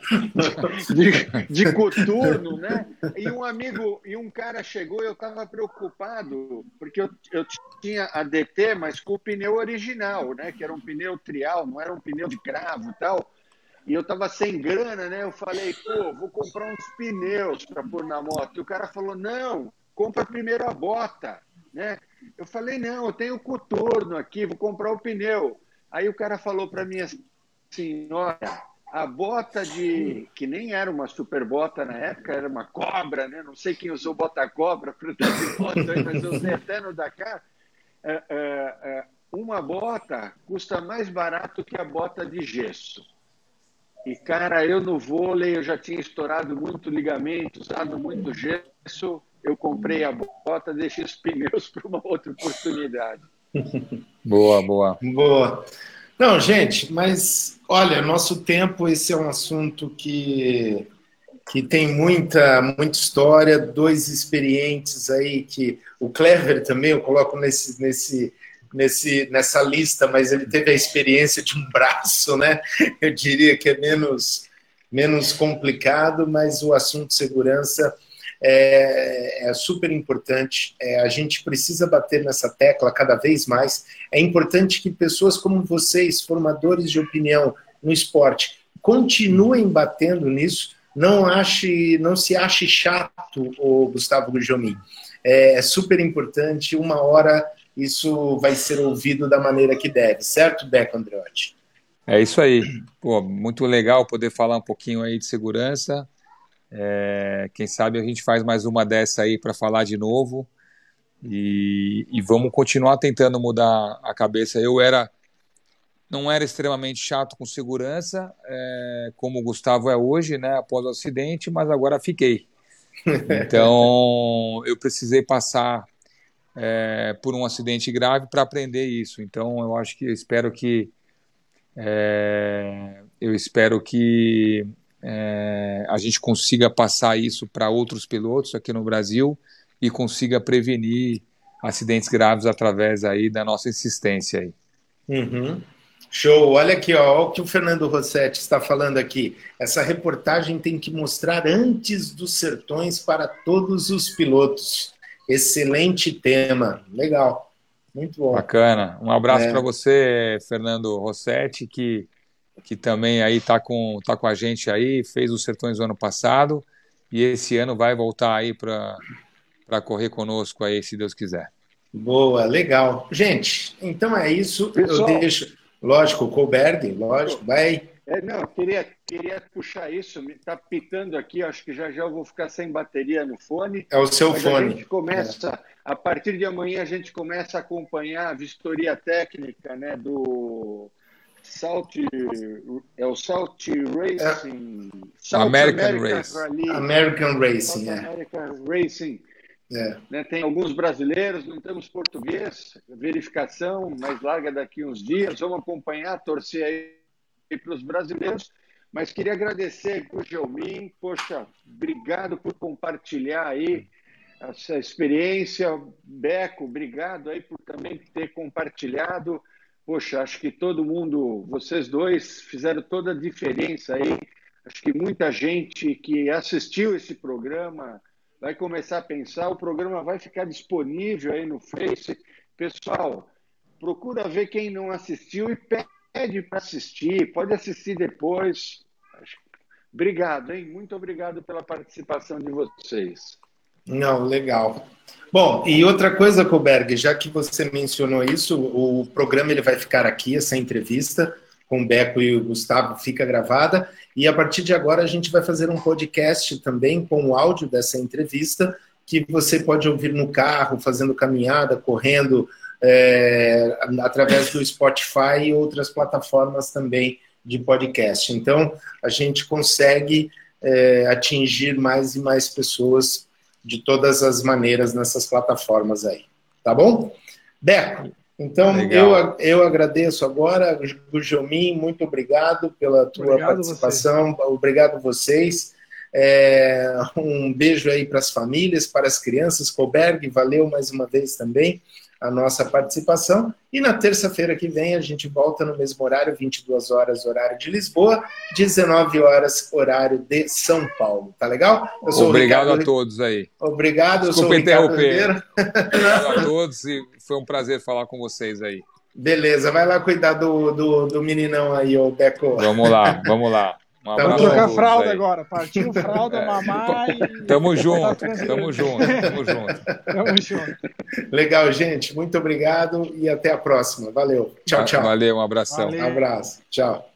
De, de coturno, né? E um amigo, e um cara chegou e eu estava preocupado, porque eu, eu tinha a DT, mas com o pneu original, né? Que era um pneu trial, não era um pneu de cravo e tal. E eu estava sem grana, né? Eu falei, pô, vou comprar uns pneus para pôr na moto. E o cara falou, não, compra primeiro a bota, né? Eu falei, não, eu tenho coturno aqui, vou comprar o pneu. Aí o cara falou para mim assim, senhora, a bota de. que nem era uma super bota na época, era uma cobra, né? Não sei quem usou bota cobra para moto, mas eu usei até no Dakar. É, é, é, uma bota custa mais barato que a bota de gesso. E, cara, eu no vôlei eu já tinha estourado muito ligamento, usado muito gesso eu comprei a bota, deixei os pneus para uma outra oportunidade. Boa, boa. Boa. Não, gente, mas olha, nosso tempo, esse é um assunto que, que tem muita, muita história, dois experientes aí, que o Clever também eu coloco nesse, nesse, nesse, nessa lista, mas ele teve a experiência de um braço, né? Eu diria que é menos, menos complicado, mas o assunto segurança é, é super importante. É, a gente precisa bater nessa tecla cada vez mais. É importante que pessoas como vocês, formadores de opinião no esporte, continuem batendo nisso. Não ache, não se ache chato, o Gustavo Gujomin. É, é super importante. Uma hora isso vai ser ouvido da maneira que deve, certo, Beco Andreotti? É isso aí. Pô, muito legal poder falar um pouquinho aí de segurança. É, quem sabe a gente faz mais uma dessa aí para falar de novo e, e, vamos continuar tentando mudar a cabeça. Eu era não era extremamente chato com segurança, é, como o Gustavo é hoje, né, após o acidente, mas agora fiquei. Então eu precisei passar é, por um acidente grave para aprender isso. Então eu acho que eu espero que é, eu espero que é, a gente consiga passar isso para outros pilotos aqui no Brasil e consiga prevenir acidentes graves através aí da nossa insistência aí. Uhum. Show, olha aqui, ó, olha o que o Fernando Rossetti está falando aqui. Essa reportagem tem que mostrar antes dos sertões para todos os pilotos. Excelente tema, legal, muito bom. Bacana. Um abraço é. para você, Fernando Rossetti, que que também aí está com, tá com a gente aí, fez os Sertões no ano passado e esse ano vai voltar aí para correr conosco aí, se Deus quiser. Boa, legal. Gente, então é isso. Pessoal, eu deixo, lógico, o Colberg, lógico, vai. É, não, queria, queria puxar isso, me está pitando aqui, acho que já já eu vou ficar sem bateria no fone. É o seu fone. A gente começa, é. a partir de amanhã a gente começa a acompanhar a vistoria técnica né, do Salt, é o Salt Racing. É. Salt American, American Race. Rally, American Racing, é. American Racing. É. Né, tem alguns brasileiros, não temos português, verificação, mas larga daqui uns dias. Vamos acompanhar, torcer aí para os brasileiros. Mas queria agradecer para o Gelmin, poxa, obrigado por compartilhar aí essa experiência. Beco, obrigado aí por também ter compartilhado poxa, acho que todo mundo, vocês dois fizeram toda a diferença aí. Acho que muita gente que assistiu esse programa vai começar a pensar, o programa vai ficar disponível aí no Face. Pessoal, procura ver quem não assistiu e pede para assistir, pode assistir depois. Obrigado, hein? Muito obrigado pela participação de vocês. Não, legal. Bom, e outra coisa, Colberg, já que você mencionou isso, o programa ele vai ficar aqui, essa entrevista com o Beco e o Gustavo fica gravada, e a partir de agora a gente vai fazer um podcast também com o áudio dessa entrevista, que você pode ouvir no carro, fazendo caminhada, correndo, é, através do Spotify e outras plataformas também de podcast. Então, a gente consegue é, atingir mais e mais pessoas de todas as maneiras nessas plataformas aí. Tá bom? Beco, Então, eu, eu agradeço agora, Gujomin, muito obrigado pela tua obrigado participação, você. obrigado vocês. É, um beijo aí para as famílias, para as crianças. Colberg, valeu mais uma vez também a nossa participação. E na terça-feira que vem a gente volta no mesmo horário, 22 horas, horário de Lisboa, 19 horas, horário de São Paulo. Tá legal? Obrigado Ricardo... a todos aí. Obrigado, Desculpa eu sou interromper. Obrigado a todos e foi um prazer falar com vocês aí. Beleza, vai lá cuidar do, do, do meninão aí, ô Beco. Vamos lá, vamos lá. Um Vamos trocar fralda aí. agora. Partiu fralda, é. mamar e. Tamo junto, tamo junto, tamo junto. Tamo junto. Legal, gente. Muito obrigado e até a próxima. Valeu. Tchau, tchau. Valeu, um abração. Valeu. Um abraço. Tchau.